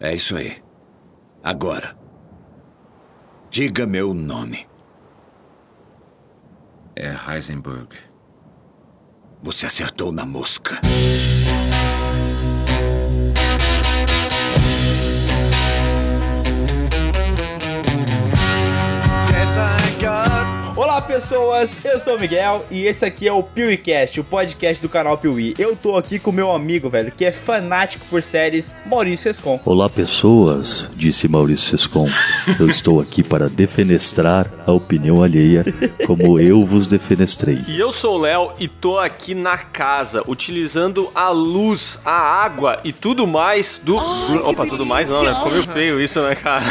É isso aí. Agora, diga meu nome. É Heisenberg. Você acertou na mosca. Olá pessoas, eu sou o Miguel e esse aqui é o PeeWeeCast, o podcast do canal Piuí. Eu tô aqui com meu amigo, velho, que é fanático por séries, Maurício Rescon. Olá pessoas, disse Maurício Sescon. Eu estou aqui para defenestrar a opinião alheia, como eu vos defenestrei. E eu sou o Léo e tô aqui na casa, utilizando a luz, a água e tudo mais do. Bruno- Opa, tudo mais não, né? Ficou meio feio isso, né, cara?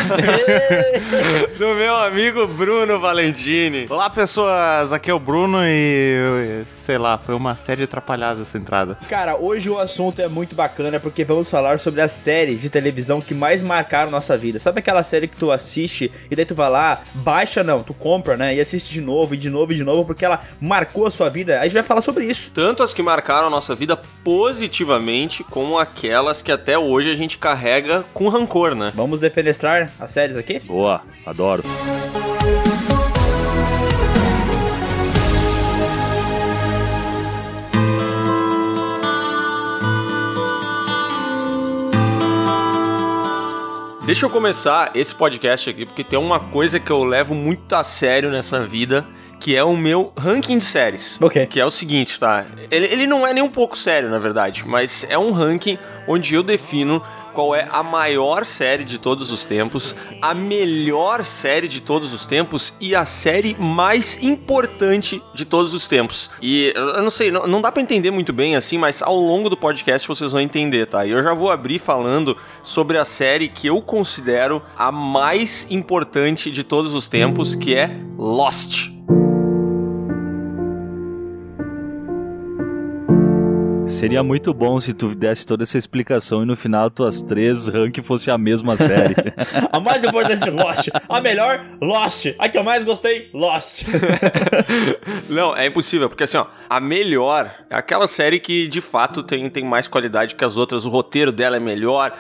do meu amigo Bruno Valentini. Olá pessoas, aqui é o Bruno e sei lá, foi uma série atrapalhada essa entrada. Cara, hoje o assunto é muito bacana porque vamos falar sobre as séries de televisão que mais marcaram nossa vida. Sabe aquela série que tu assiste e daí tu vai lá, baixa não, tu compra, né? E assiste de novo, e de novo, e de novo, porque ela marcou a sua vida. Aí a gente vai falar sobre isso. Tanto as que marcaram a nossa vida positivamente, como aquelas que até hoje a gente carrega com rancor, né? Vamos defenestrar as séries aqui? Boa, adoro. Deixa eu começar esse podcast aqui, porque tem uma coisa que eu levo muito a sério nessa vida, que é o meu ranking de séries. Ok. Que é o seguinte, tá? Ele, ele não é nem um pouco sério, na verdade, mas é um ranking onde eu defino qual é a maior série de todos os tempos, a melhor série de todos os tempos e a série mais importante de todos os tempos. E eu não sei, não, não dá pra entender muito bem assim, mas ao longo do podcast vocês vão entender, tá? E eu já vou abrir falando sobre a série que eu considero a mais importante de todos os tempos, que é Lost. Seria muito bom se tu desse toda essa explicação e no final tuas três rank fosse a mesma série. A mais importante, Lost. A melhor, Lost. A que eu mais gostei, Lost. Não, é impossível, porque assim, ó, a melhor é aquela série que de fato tem, tem mais qualidade que as outras, o roteiro dela é melhor,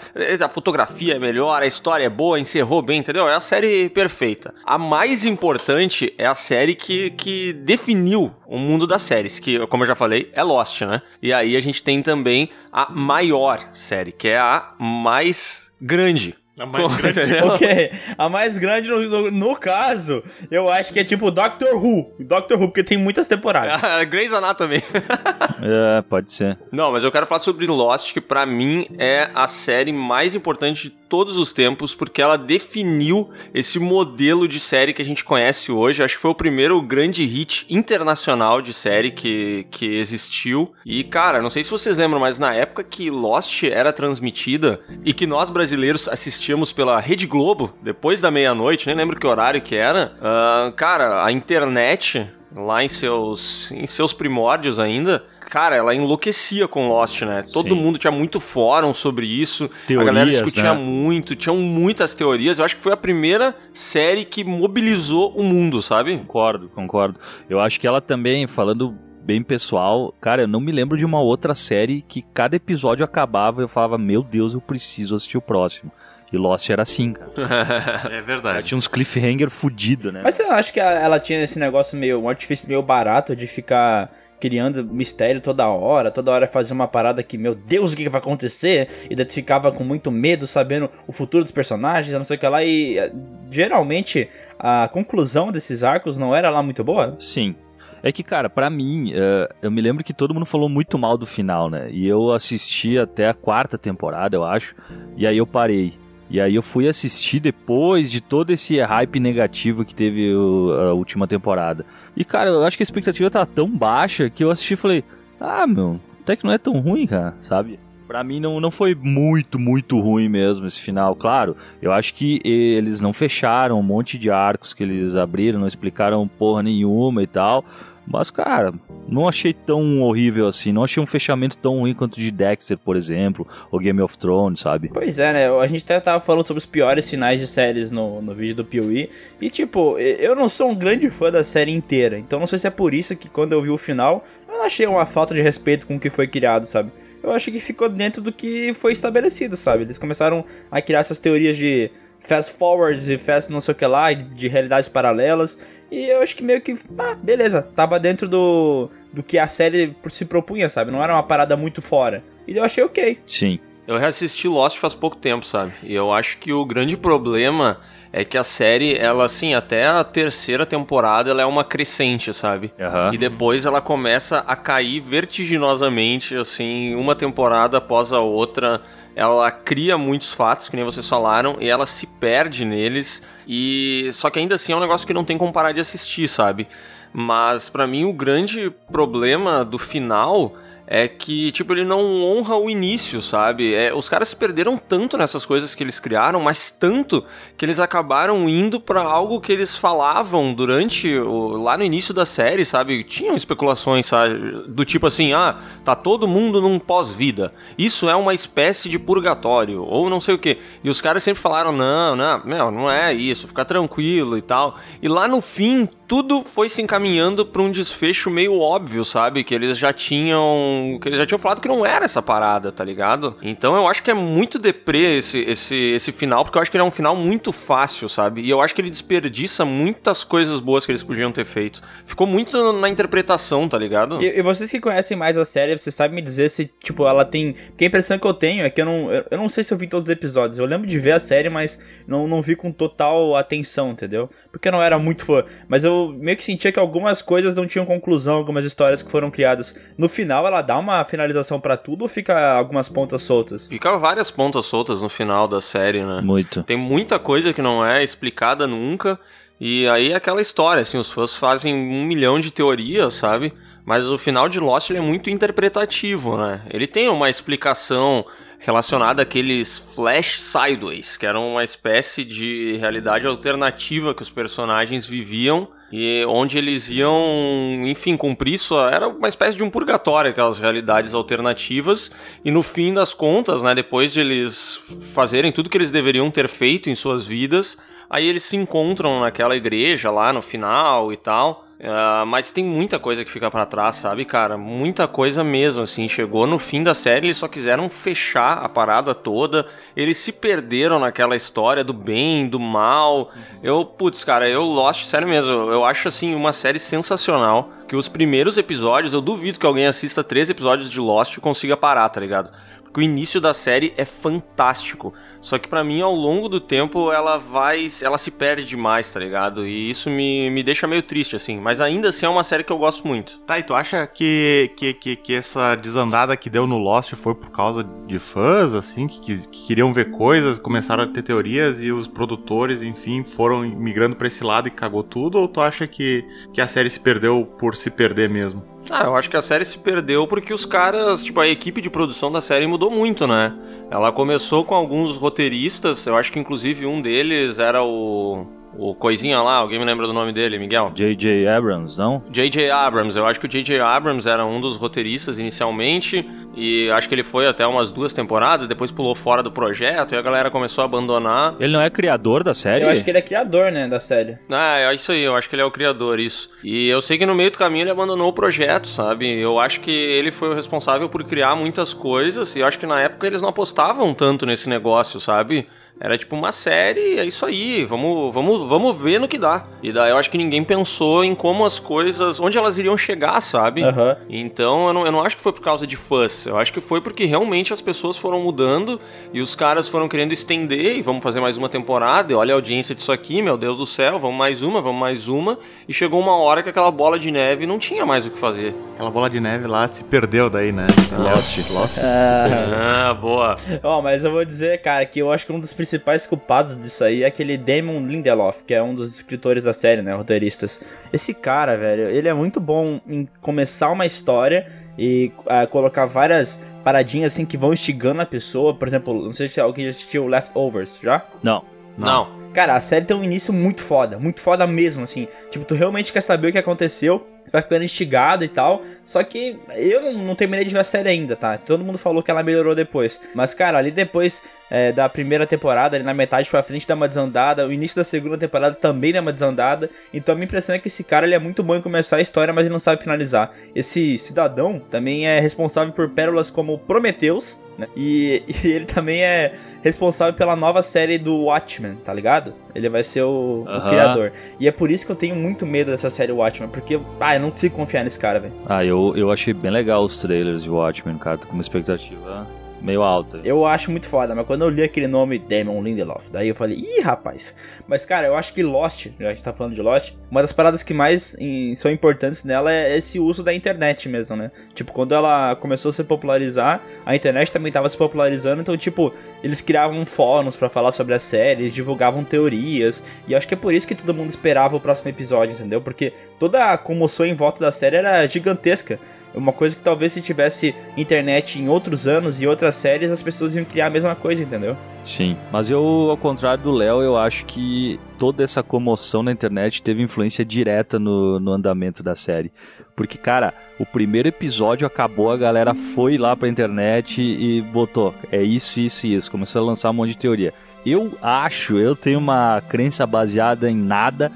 a fotografia é melhor, a história é boa, encerrou bem, entendeu? É a série perfeita. A mais importante é a série que, que definiu o mundo das séries, que, como eu já falei, é Lost, né? E aí a gente tem também a maior série, que é a mais grande. A mais grande. Entendeu? ok. A mais grande, no, no- no caso, eu acho que é tipo Doctor Who. Doctor Who, porque tem muitas temporadas. A Grey's Anatomy. é, pode ser. Não, mas eu quero falar sobre Lost, que pra mim é a série mais importante de todos os tempos, porque ela definiu esse modelo de série que a gente conhece hoje. Acho que foi o primeiro grande hit internacional de série que, que existiu. E, cara, não sei se vocês lembram, mas na época que Lost era transmitida e que nós brasileiros assistíamos pela Rede Globo, depois da meia-noite, nem lembro que horário que era, ah, cara, a internet lá em seus, em seus primórdios ainda, cara, ela enlouquecia com Lost, né? Todo Sim. mundo tinha muito fórum sobre isso. a Teorias, galera discutia né? muito, tinham muitas teorias. Eu acho que foi a primeira série que mobilizou o mundo, sabe? Concordo, concordo. Eu acho que ela também, falando bem pessoal, cara, eu não me lembro de uma outra série que cada episódio acabava e eu falava, meu Deus, eu preciso assistir o próximo. E Lost era assim, cara. É Ela verdade. tinha uns cliffhanger fudido, né? Mas eu acho que a- ela tinha esse negócio meio, um artifício meio barato de ficar criando mistério toda hora, toda hora fazer uma parada que, meu Deus, o que vai acontecer? E daí ficava com muito medo, sabendo o futuro dos personagens, não sei o que lá, e eh, geralmente a conclusão desses arcos não era lá muito boa. Sim. É que, cara, pra mim, eh, eu me lembro que todo mundo falou muito mal do final, né? E eu assisti até a quarta temporada, eu acho, e aí eu parei. E aí eu fui assistir depois de todo esse hype negativo que teve o- a última temporada. E, cara, eu acho que a expectativa tava tão baixa que eu assisti e falei, ah, meu, até que não é tão ruim, cara, sabe? Pra mim não, não foi muito, muito ruim mesmo esse final. Claro, eu acho que eles não fecharam um monte de arcos que eles abriram, não explicaram porra nenhuma e tal. Mas, cara, não achei tão horrível assim. Não achei um fechamento tão ruim quanto de Dexter, por exemplo, ou Game of Thrones, sabe? Pois é, né? A gente até tava falando sobre os piores finais de séries no, no vídeo do Piuí. E, tipo, eu não sou um grande fã da série inteira. Então não sei se é por isso que quando eu vi o final, eu não achei uma falta de respeito com o que foi criado, sabe? eu acho que ficou dentro do que foi estabelecido, sabe? Eles começaram a criar essas teorias de fast forwards e fast não sei o que lá, de realidades paralelas. E eu acho que meio que, ah, beleza, tava dentro do, do que a série se propunha, sabe? Não era uma parada muito fora. E eu achei ok. Sim. Eu reassisti Lost faz pouco tempo, sabe? E eu acho que o grande problema é que a série, ela assim, até a terceira temporada, ela é uma crescente, sabe? Aham. E depois ela começa a cair vertiginosamente, assim, uma temporada após a outra. Ela cria muitos fatos, que nem vocês falaram, e ela se perde neles. E só que ainda assim é um negócio que não tem como parar de assistir, sabe? Mas pra mim o grande problema do final é que, tipo, ele não honra o início, sabe? É, os caras se perderam tanto nessas coisas que eles criaram, mas tanto que eles acabaram indo pra algo que eles falavam durante o, lá no início da série, sabe? Tinham especulações, sabe? Do tipo assim, ah, tá todo mundo num pós-vida. Isso é uma espécie de purgatório, ou não sei o que. E os caras sempre falaram, não, não, meu, não é isso, fica tranquilo e tal. E lá no fim, tudo foi se encaminhando pra um desfecho meio óbvio, sabe? Que eles já tinham. Que eles já tinham falado que não era essa parada, tá ligado? Então eu acho que é muito deprê esse, esse, esse final, porque eu acho que ele é um final muito fácil, sabe? E eu acho que ele desperdiça muitas coisas boas que eles podiam ter feito. Ficou muito na interpretação, tá ligado? E, e vocês que conhecem mais a série, vocês sabem me dizer se, tipo, ela tem. Porque a impressão que eu tenho é que eu não. Eu, eu não sei se eu vi todos os episódios. Eu lembro de ver a série, mas não, não vi com total atenção, entendeu? Porque eu não era muito fã. Mas eu meio que sentia que algumas coisas não tinham conclusão, algumas histórias que foram criadas. No final, ela dá uma finalização pra tudo ou fica algumas pontas soltas? Fica várias pontas soltas no final da série, né? Muito. Tem muita coisa que não é explicada nunca. E aí é aquela história, assim, os fãs fazem um milhão de teorias, sabe? Mas o final de Lost ele é muito interpretativo, né? Ele tem uma explicação relacionada àqueles flash sideways, que eram uma espécie de realidade alternativa que os personagens viviam e onde eles iam, enfim, cumprir sua. Era uma espécie de um purgatório, aquelas realidades alternativas. E no fim das contas, né, depois de eles fazerem tudo que eles deveriam ter feito em suas vidas, aí eles se encontram naquela igreja lá no final e tal. Ah, mas tem muita coisa que fica pra trás, sabe, cara? Muita coisa mesmo, assim. Chegou no fim da série, eles só quiseram fechar a parada toda. Eles se perderam naquela história do bem, do mal. Eu, putz, cara, eu Lost, sério mesmo, eu acho, assim, uma série sensacional. Que os primeiros episódios, eu duvido que alguém assista três episódios de Lost e consiga parar, tá ligado? Porque o início da série é fantástico. Só que pra mim, ao longo do tempo, ela vai. Ela se perde demais, tá ligado? E isso me, me deixa meio triste, assim. Mas ainda assim é uma série que eu gosto muito. Tá, e tu acha que, que, que, que essa desandada que deu no Lost foi por causa de fãs, assim, que, que, que queriam ver coisas, começaram a ter teorias e os produtores, enfim, foram migrando pra esse lado e cagou tudo? Ou tu acha que, que a série se perdeu por se perder mesmo? Ah, eu acho que a série se perdeu porque os caras, tipo, a equipe de produção da série mudou muito, né? Ela começou com alguns roteiristas, eu acho que inclusive um deles era o. O coisinha lá, alguém me lembra do nome dele, Miguel? J.J. Abrams, não? J.J. Abrams, eu acho que o J.J. Abrams era um dos roteiristas inicialmente, e acho que ele foi até umas duas temporadas, depois pulou fora do projeto, e a galera começou a abandonar. Ele não é criador da série? Eu acho que ele é criador, né, da série. Ah, é isso aí, eu acho que ele é o criador, isso. E eu sei que no meio do caminho ele abandonou o projeto, sabe? Eu acho que ele foi o responsável por criar muitas coisas, e eu acho que na época eles não apostavam tanto nesse negócio, sabe? Era tipo uma série, é isso aí, vamos, vamos, vamos ver no que dá. E daí eu acho que ninguém pensou em como as coisas, onde elas iriam chegar, sabe? Aham. Então eu não, eu não acho que foi por causa de fãs, eu acho que foi porque realmente as pessoas foram mudando e os caras foram querendo estender e vamos fazer mais uma temporada, e olha a audiência disso aqui, meu Deus do céu, vamos mais uma, vamos mais uma. E chegou uma hora que aquela bola de neve não tinha mais o que fazer. Aquela bola de neve lá se perdeu daí, né? Lost. Lost. Ah, boa. Ó, mas eu vou dizer, cara, que eu acho que um dos principais culpados disso aí é aquele Damon Lindelof, que é um dos escritores da série, né, roteiristas. Esse cara, velho, ele é muito bom em começar uma história e ah, colocar várias paradinhas assim que vão instigando a pessoa. Por exemplo, não sei se alguém já assistiu Leftovers, já? Não. Não. Cara, a série tem um início muito foda, muito foda mesmo, assim. Tipo, tu realmente quer saber o que aconteceu. Vai ficando instigado e tal. Só que eu não, não terminei de ver a série ainda, tá? Todo mundo falou que ela melhorou depois. Mas, cara, ali depois é, da primeira temporada, ali na metade pra frente dá uma desandada, o início da segunda temporada também dá uma desandada. Então a minha impressão é que esse cara ele é muito bom em começar a história, mas ele não sabe finalizar. Esse cidadão também é responsável por pérolas como Prometheus, né? E, e, ele também é responsável pela nova série do Watchmen, tá ligado? Ele vai ser o, o criador. E é por isso que eu tenho muito medo dessa série Watchmen, porque, ah, eu não consigo confiar nesse cara, velho. Ah, eu, eu achei bem legal os trailers de Watchmen, cara, tô com uma expectativa meio alta. Eu acho muito foda, mas quando eu li aquele nome Damon Lindelof, daí eu falei, ih, rapaz. Mas, cara, eu acho que Lost, já a gente tá falando de Lost, uma das paradas que mais em, são importantes nela é esse uso da internet mesmo, né? Tipo, quando ela começou a se popularizar, a internet também tava se popularizando, então, tipo, eles criavam fóruns para falar sobre as séries, divulgavam teorias, e acho que é por isso que todo mundo esperava o próximo episódio, entendeu? Porque toda a comoção em volta da série era gigantesca. Uma coisa que talvez se tivesse internet em outros anos e outras séries, as pessoas iam criar a mesma coisa, entendeu? Sim, mas eu, ao contrário do Léo, eu acho que toda essa comoção na internet teve influência direta no, no andamento da série. Porque, cara, o primeiro episódio acabou, a galera foi lá pra internet e botou, é isso, isso e isso. Começou a lançar um monte de teoria. Eu acho, eu tenho uma crença baseada em nada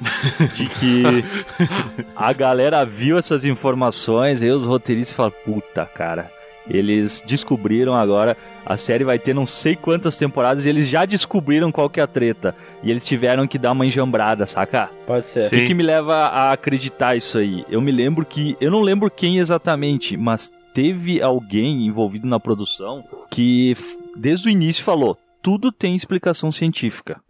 de que a galera viu essas informações e os roteiristas falaram: puta, cara. Eles descobriram agora, a série vai ter não sei quantas temporadas e eles já descobriram qual que é a treta. E eles tiveram que dar uma enjambrada, saca? Pode ser. O que, que me leva a acreditar isso aí? Eu me lembro que. Eu não lembro quem exatamente, mas teve alguém envolvido na produção que desde o início falou: tudo tem explicação científica.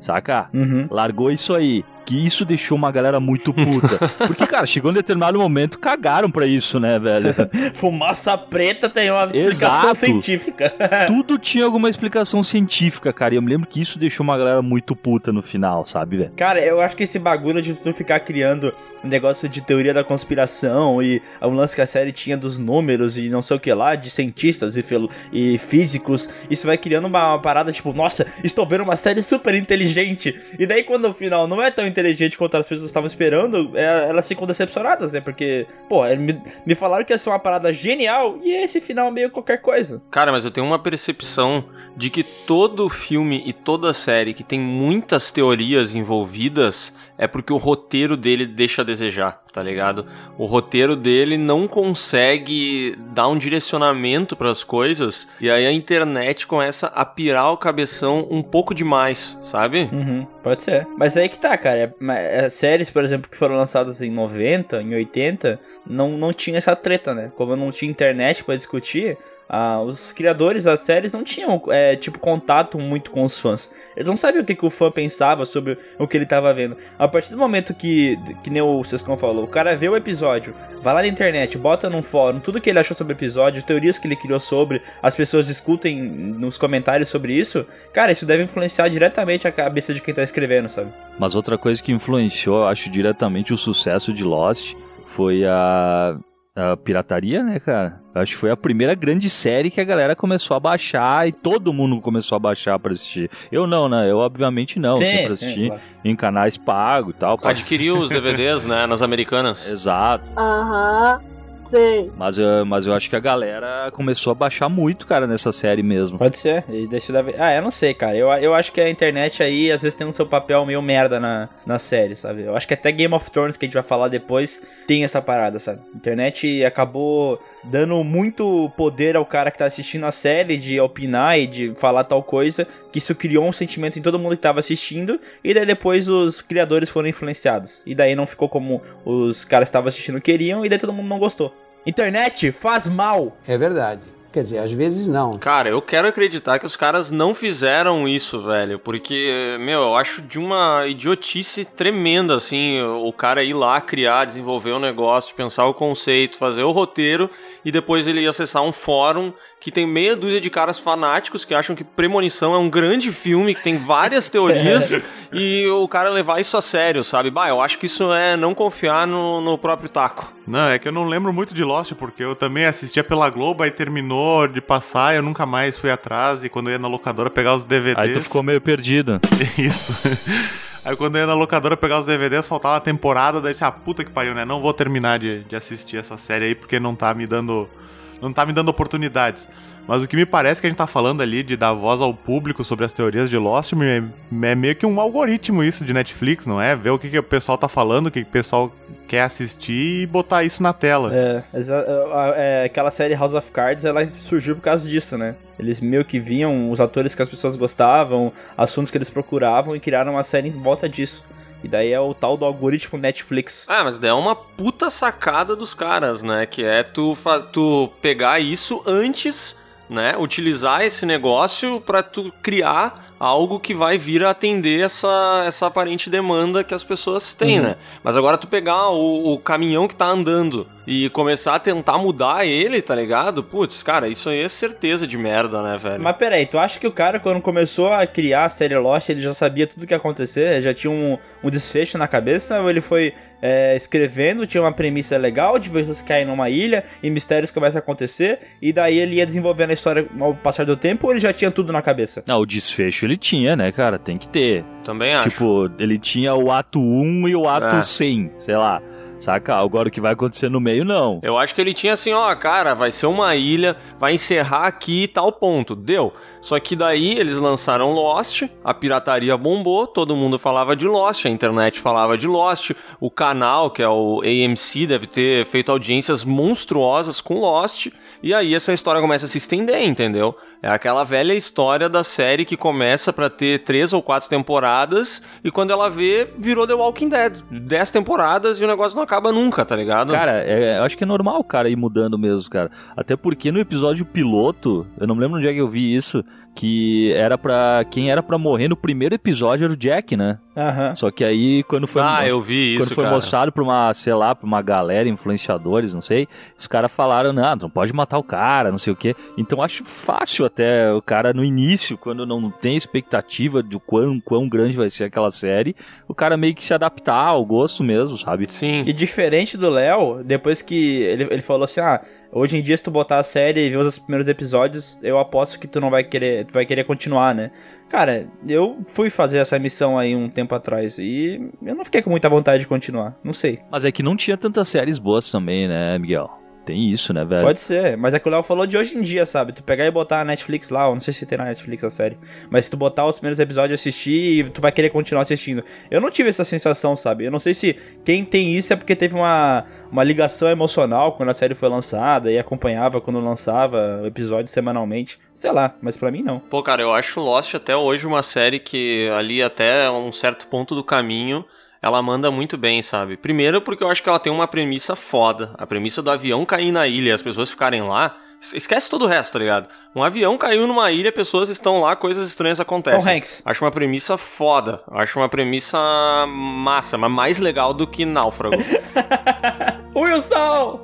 Saca? Uhum. Largou isso aí. Que isso deixou uma galera muito puta. Porque, cara, chegou um determinado momento, cagaram pra isso, né, velho? Fumaça preta tem uma explicação Exato. científica. Tudo tinha alguma explicação científica, cara. E eu me lembro que isso deixou uma galera muito puta no final, sabe, velho? Cara, eu acho que esse bagulho de tu ficar criando um negócio de teoria da conspiração e o lance que a série tinha dos números e não sei o que lá, de cientistas e, filo- e físicos, isso vai criando uma, uma parada tipo, nossa, estou vendo uma série super inteligente. E daí quando no final não é tão inteligente quanto as pessoas estavam esperando, é- elas ficam decepcionadas, né? Porque, pô, me, me falaram que ia ser uma parada genial e esse final meio qualquer coisa. Cara, mas eu tenho uma percepção de que todo filme e toda série que tem muitas teorias envolvidas é porque o roteiro dele deixa a desejar, tá ligado? O roteiro dele não consegue dar um direcionamento para as coisas e aí a internet começa a pirar o cabeção um pouco demais, sabe? Uhum, pode ser. Mas aí que tá, cara. É- é, séries, por exemplo, que foram lançadas em 90, em 80, não, não tinha essa treta, né? Como não tinha internet pra discutir, ah, os criadores das séries não tinham, é, tipo, contato muito com os fãs. Eles não sabiam o que, que o fã pensava sobre o que ele tava vendo. A partir do momento que, que nem o Sescon falou, o cara vê o episódio, vai lá na internet, bota num fórum tudo que ele achou sobre o episódio, teorias que ele criou sobre, as pessoas discutem nos comentários sobre isso, cara, isso deve influenciar diretamente a cabeça de quem tá escrevendo, sabe? Mas outra coisa que influenciou, acho, diretamente o sucesso de Lost foi a, a pirataria, né, cara? Acho que foi a primeira grande série que a galera começou a baixar e todo mundo começou a baixar pra assistir. Eu não, né? Eu obviamente não. Sim, sempre sim, assisti claro. em canais pagos e tal. pra- Adquiriu os DVDs, né, nas americanas. Exato. Aham, sei. Mas, eu- mas eu acho que a galera começou a baixar muito, cara, nessa série mesmo. Pode ser. E deixa eu dar... Ah, eu não sei, cara. Eu, eu acho que a internet aí, às vezes, tem um seu papel meio merda na, na série, sabe? Eu acho que até Game of Thrones, que a gente vai falar depois, tem essa parada, sabe? A internet acabou dando muito poder ao cara que tá assistindo a série de opinar e de falar tal coisa, que isso criou um sentimento em todo mundo que tava assistindo, e daí depois os criadores foram influenciados. E daí não ficou como os caras que estavam assistindo queriam, e daí todo mundo não gostou. Internet faz mal. É verdade. Quer dizer, às vezes não. Cara, eu quero acreditar que os caras não fizeram isso, velho, porque, meu, eu acho de uma idiotice tremenda, assim, o cara ir lá criar, desenvolver um negócio, pensar o conceito, fazer o roteiro e depois ele ir acessar um fórum que tem meia dúzia de caras fanáticos que acham que Premonição é um grande filme, que tem várias teorias e o cara levar isso a sério, sabe? Bah, eu acho que isso é não confiar no, no próprio taco. Não, é que eu não lembro muito de Lost, porque eu também assistia pela Globo, aí terminou de passar, eu nunca mais fui atrás, e quando eu ia na locadora pegar os DVDs... Aí tu ficou meio perdido. Isso. Aí quando eu ia na locadora pegar os DVDs, faltava uma temporada, daí você, ah, puta que pariu, né? Não vou terminar de, de assistir essa série aí porque não tá me dando. Não tá me dando oportunidades. Mas o que me parece que a gente tá falando ali de dar voz ao público sobre as teorias de Lost é, é meio que um algoritmo isso de Netflix, não é? Ver o que, que o pessoal tá falando, o que, que o pessoal quer assistir e botar isso na tela. É, é, é, aquela série House of Cards, ela surgiu por causa disso, né? Eles meio que viam os atores que as pessoas gostavam, assuntos que eles procuravam e criaram uma série em volta disso. E daí é o tal do algoritmo Netflix. Ah, mas daí é uma puta sacada dos caras, né? Que é tu, tu pegar isso antes, né? Utilizar esse negócio pra tu criar algo que vai vir a atender essa, essa aparente demanda que as pessoas têm, Uhum. né? Mas agora tu pegar o, o caminhão que tá andando e começar a tentar mudar ele, tá ligado? Putz, cara, isso aí é certeza de merda, né, velho? Mas peraí, tu acha que o cara, quando começou a criar a série Lost, ele já sabia tudo o que ia acontecer? Já tinha um, um desfecho na cabeça? Ou ele foi é, escrevendo, tinha uma premissa legal de pessoas que caem numa ilha e mistérios começam a acontecer, e daí ele ia desenvolvendo a história ao passar do tempo, ou ele já tinha tudo na cabeça? Não, o desfecho ele tinha, né, cara? Tem que ter. Também acho. Tipo, ele tinha o ato 1 e o ato É. 100, sei lá. Saca? Agora o que vai acontecer no meio, não. Eu acho que ele tinha assim, ó, cara, vai ser uma ilha, vai encerrar aqui e tal ponto. Deu. Só que daí eles lançaram Lost, a pirataria bombou, todo mundo falava de Lost, a internet falava de Lost, o canal, que é o AMC, deve ter feito audiências monstruosas com Lost, e aí essa história começa a se estender, entendeu? É aquela velha história da série que começa pra ter três ou quatro temporadas, e quando ela vê, virou The Walking Dead. Dez temporadas e o negócio não acaba nunca, tá ligado? Cara, é, eu acho que é normal o cara ir mudando mesmo, cara. Até porque no episódio piloto, eu não me lembro onde é que eu vi isso, que era pra. Quem era pra morrer no primeiro episódio era o Jack, né? Aham. Só que aí, quando foi. ah, eu vi isso, Quando foi cara. mostrado pra uma, sei lá, pra uma galera, influenciadores, não sei, os caras falaram, não, não pode matar o cara, não sei o quê. Então acho fácil até o cara no início, quando não tem expectativa de quão, quão grande vai ser aquela série, o cara meio que se adaptar ao gosto mesmo, sabe? Sim. E diferente do Léo, depois que ele, ele falou assim, ah, hoje em dia se tu botar a série e ver os primeiros episódios, eu aposto que tu não vai querer, tu vai querer continuar, né? Cara, eu fui fazer essa missão aí um tempo atrás e eu não fiquei com muita vontade de continuar, não sei. Mas é que não tinha tantas séries boas também, né, Miguel? Tem isso, né, velho? Pode ser, mas é que o Léo falou de hoje em dia, sabe? Tu pegar e botar a Netflix lá, eu não sei se tem na Netflix a série, mas se tu botar os primeiros episódios e assistir, tu vai querer continuar assistindo. Eu não tive essa sensação, sabe? Eu não sei se quem tem isso é porque teve uma, uma ligação emocional quando a série foi lançada e acompanhava quando lançava o episódio semanalmente. Sei lá, mas pra mim não. Pô, cara, eu acho Lost até hoje uma série que ali até um certo ponto do caminho ela manda muito bem, sabe? Primeiro porque eu acho que ela tem uma premissa foda. A premissa do avião cair na ilha e as pessoas ficarem lá. es- Esquece todo o resto, tá ligado? Um avião caiu numa ilha, pessoas estão lá, coisas estranhas acontecem. Tom Hanks. Acho uma premissa foda. Acho uma premissa massa, mas mais legal do que Náufrago. Wilson!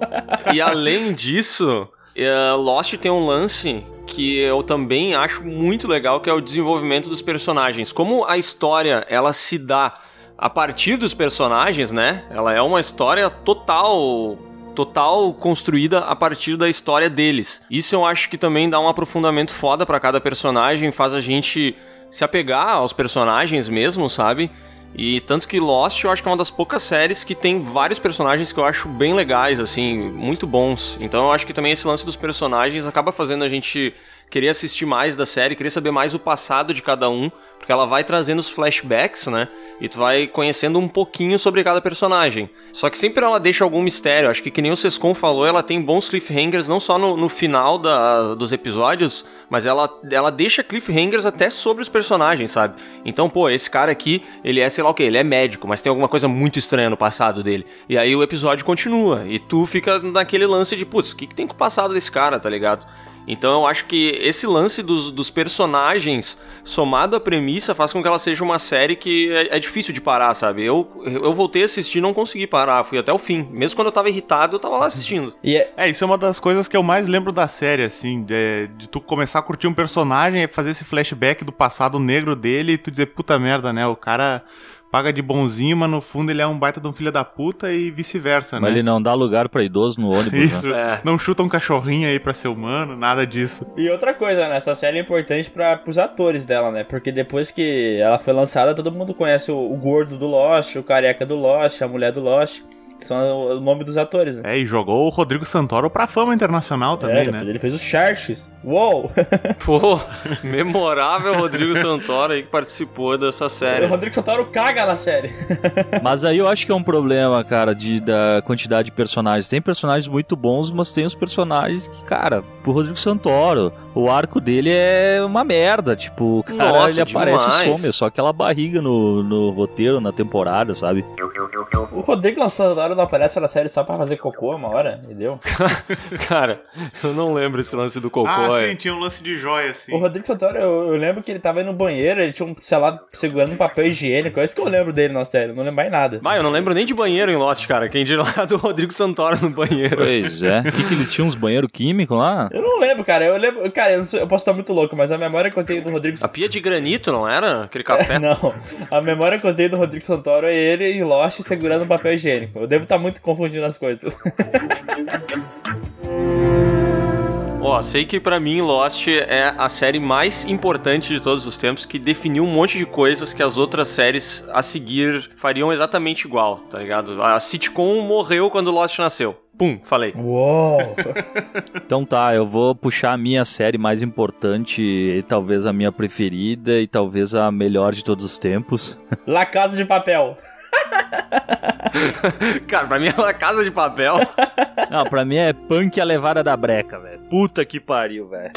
E além disso, eh, Lost tem um lance que eu também acho muito legal, que é o desenvolvimento dos personagens. Como a história ela se dá a partir dos personagens, né? Ela é uma história total total construída a partir da história deles. Isso eu acho que também dá um aprofundamento foda pra cada personagem, faz a gente se apegar aos personagens mesmo, sabe? E tanto que Lost eu acho que é uma das poucas séries que tem vários personagens que eu acho bem legais, assim, muito bons. Então eu acho que também esse lance dos personagens acaba fazendo a gente querer assistir mais da série, querer saber mais o passado de cada um, porque ela vai trazendo os flashbacks, né? E tu vai conhecendo um pouquinho sobre cada personagem. Só que sempre ela deixa algum mistério. Acho que que nem o Sescon falou, ela tem bons cliffhangers não só no, no final da- dos episódios, mas ela, ela deixa cliffhangers até sobre os personagens, sabe? Então, pô, esse cara aqui, ele é, sei lá o que, ele é médico, mas tem alguma coisa muito estranha no passado dele. E aí o episódio continua, e tu fica naquele lance de, putz, o que, que tem com o passado desse cara, tá ligado? Então eu acho que esse lance dos, dos personagens, somado à premissa, faz com que ela seja uma série que é, é difícil de parar, sabe? Eu, eu voltei a assistir e não consegui parar, fui até o fim. Mesmo quando eu tava irritado, eu tava lá assistindo. E é, É, isso é uma das coisas que eu mais lembro da série, assim, de, de tu começar a curtir um personagem e fazer esse flashback do passado negro dele e tu dizer, puta merda, né? O cara paga de bonzinho, mas no fundo ele é um baita de um filho da puta e vice-versa, né? Mas ele não dá lugar pra idoso no ônibus, né? Isso, É. não chuta um cachorrinho aí pra ser humano, nada disso. E outra coisa, né? Essa série é importante para pros atores dela, né? Porque depois que ela foi lançada, todo mundo conhece o, o gordo do Lost, o careca do Lost, a mulher do Lost. São o, o nome dos atores, né? É, e jogou o Rodrigo Santoro pra fama internacional também, É, né? Ele fez os Sharks. Uou! Pô, memorável Rodrigo Santoro aí que participou dessa o série. Rodrigo Santoro caga na série. Mas aí eu acho que é um problema, cara, de, da quantidade de personagens. Tem personagens muito bons, mas tem os personagens que, cara, pro Rodrigo Santoro, o arco dele é uma merda. Tipo, o cara, Nossa, ele aparece e some, é só aquela barriga no, no roteiro, na temporada, sabe? O Rodrigo Santoro não aparece na série só pra fazer cocô uma hora, entendeu? Cara, eu não lembro esse lance do cocô. Ah, é. sim, tinha um lance de joia, assim. O Rodrigo Santoro, eu, eu lembro que ele tava no banheiro, ele tinha um, sei lá, segurando um papel higiênico. É isso que eu lembro dele na série, não lembro mais nada. Vai, eu não lembro nem de banheiro em Lost, cara. Quem dirá lá do Rodrigo Santoro no banheiro. Pois é. O que, que eles tinham uns banheiros químicos lá? Eu não lembro, cara. Eu lembro. Cara, eu, sei- eu posso estar muito louco, mas a memória que eu tenho do Rodrigo A pia de granito, não era? Aquele café? Não, a memória que eu tenho do Rodrigo Santoro é ele em Lost segurando um papel higiênico. Eu devo estar muito confundindo as coisas. Ó, sei que pra mim Lost é a série mais importante de todos os tempos, que definiu um monte de coisas que as outras séries a seguir fariam exatamente igual, tá ligado? A sitcom morreu quando Lost nasceu. Pum, falei. Uou! Então tá, eu vou puxar a minha série mais importante, e talvez a minha preferida e talvez a melhor de todos os tempos. La Casa de Papel. Cara, pra mim é uma casa de papel. Não, pra mim é punk a levada da breca, velho. Puta que pariu, velho.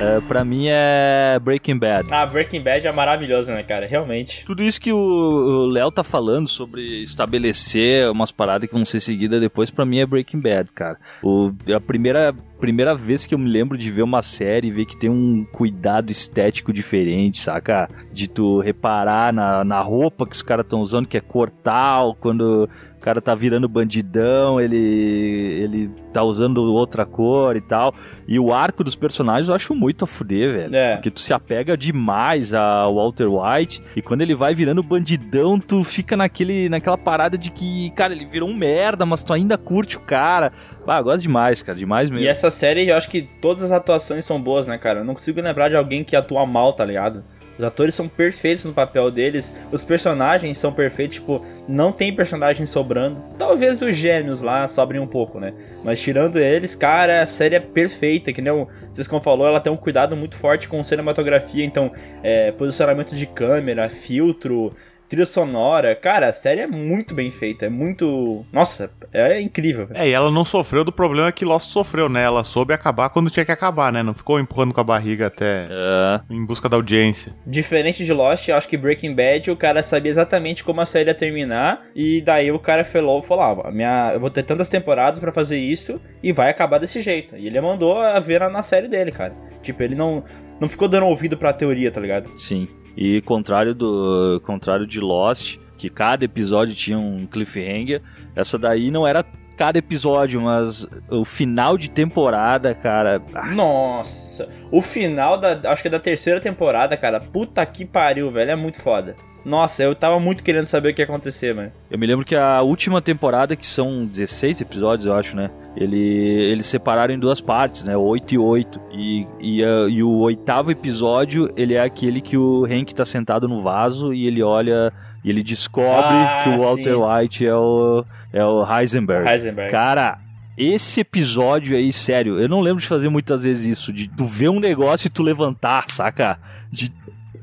É, pra mim é Breaking Bad. Ah, Breaking Bad é maravilhoso, né, cara? Realmente. Tudo isso que o- o Léo tá falando sobre estabelecer umas paradas que vão ser seguidas depois, pra mim é Breaking Bad, cara. O, a primeira, primeira vez que eu me lembro de ver uma série e ver que tem um cuidado estético diferente, saca? De tu reparar na, na roupa que os caras estão usando, que é cor tal, quando o cara tá virando bandidão, ele, ele tá usando outra cor e tal. E o arco dos personagens eu acho muito a fuder, velho. É. Porque tu se apega demais ao Walter White e quando ele vai virando bandidão, tu fica naquele, naquela parada de que, cara, ele virou um merda, mas tu ainda curte o cara. Ah, eu gosto demais, cara, demais mesmo. E essa série, eu acho que todas as atuações são boas, né, cara? Eu não consigo lembrar de alguém que atua mal, tá ligado? Os atores são perfeitos no papel deles, os personagens são perfeitos, tipo, não tem personagem sobrando. Talvez os gêmeos lá sobrem um pouco, né? Mas tirando eles, cara, a série é perfeita, que nem o Ciscom falou, ela tem um cuidado muito forte com cinematografia, então, é, posicionamento de câmera, filtro, trilha sonora. Cara, a série é muito bem feita, é muito. Nossa, é incrível. velho. É, e ela não sofreu do problema que Lost sofreu, né? Ela soube acabar quando tinha que acabar, né? Não ficou empurrando com a barriga até É, em busca da audiência. Diferente de Lost, eu acho que Breaking Bad o cara sabia exatamente como a série ia terminar. E daí o cara falou, falou: ah, minha, eu vou ter tantas temporadas pra fazer isso e vai acabar desse jeito. E ele mandou a ver na, na série dele, cara. Tipo, ele não, não ficou dando ouvido pra teoria, tá ligado? sim. E contrário do contrário de Lost, que cada episódio tinha um cliffhanger, essa daí não era cada episódio, mas o final de temporada, cara, ah, Nossa, o final da. Acho que é da terceira temporada, cara. Puta que pariu, velho. É muito foda. Nossa, eu tava muito querendo saber o que ia acontecer, mano. Eu me lembro que a última temporada, que são 16 episódios, eu acho, né? Ele, eles separaram em duas partes, né? 8 e 8. E, e, ah, e o oitavo episódio, ele é aquele que o Hank tá sentado no vaso e ele olha e ele descobre Ah, que o Walter sim. White é o, é o Heisenberg. Heisenberg. Cara, esse episódio aí, sério, eu não lembro de fazer muitas vezes isso, de tu ver um negócio e tu levantar, saca? De-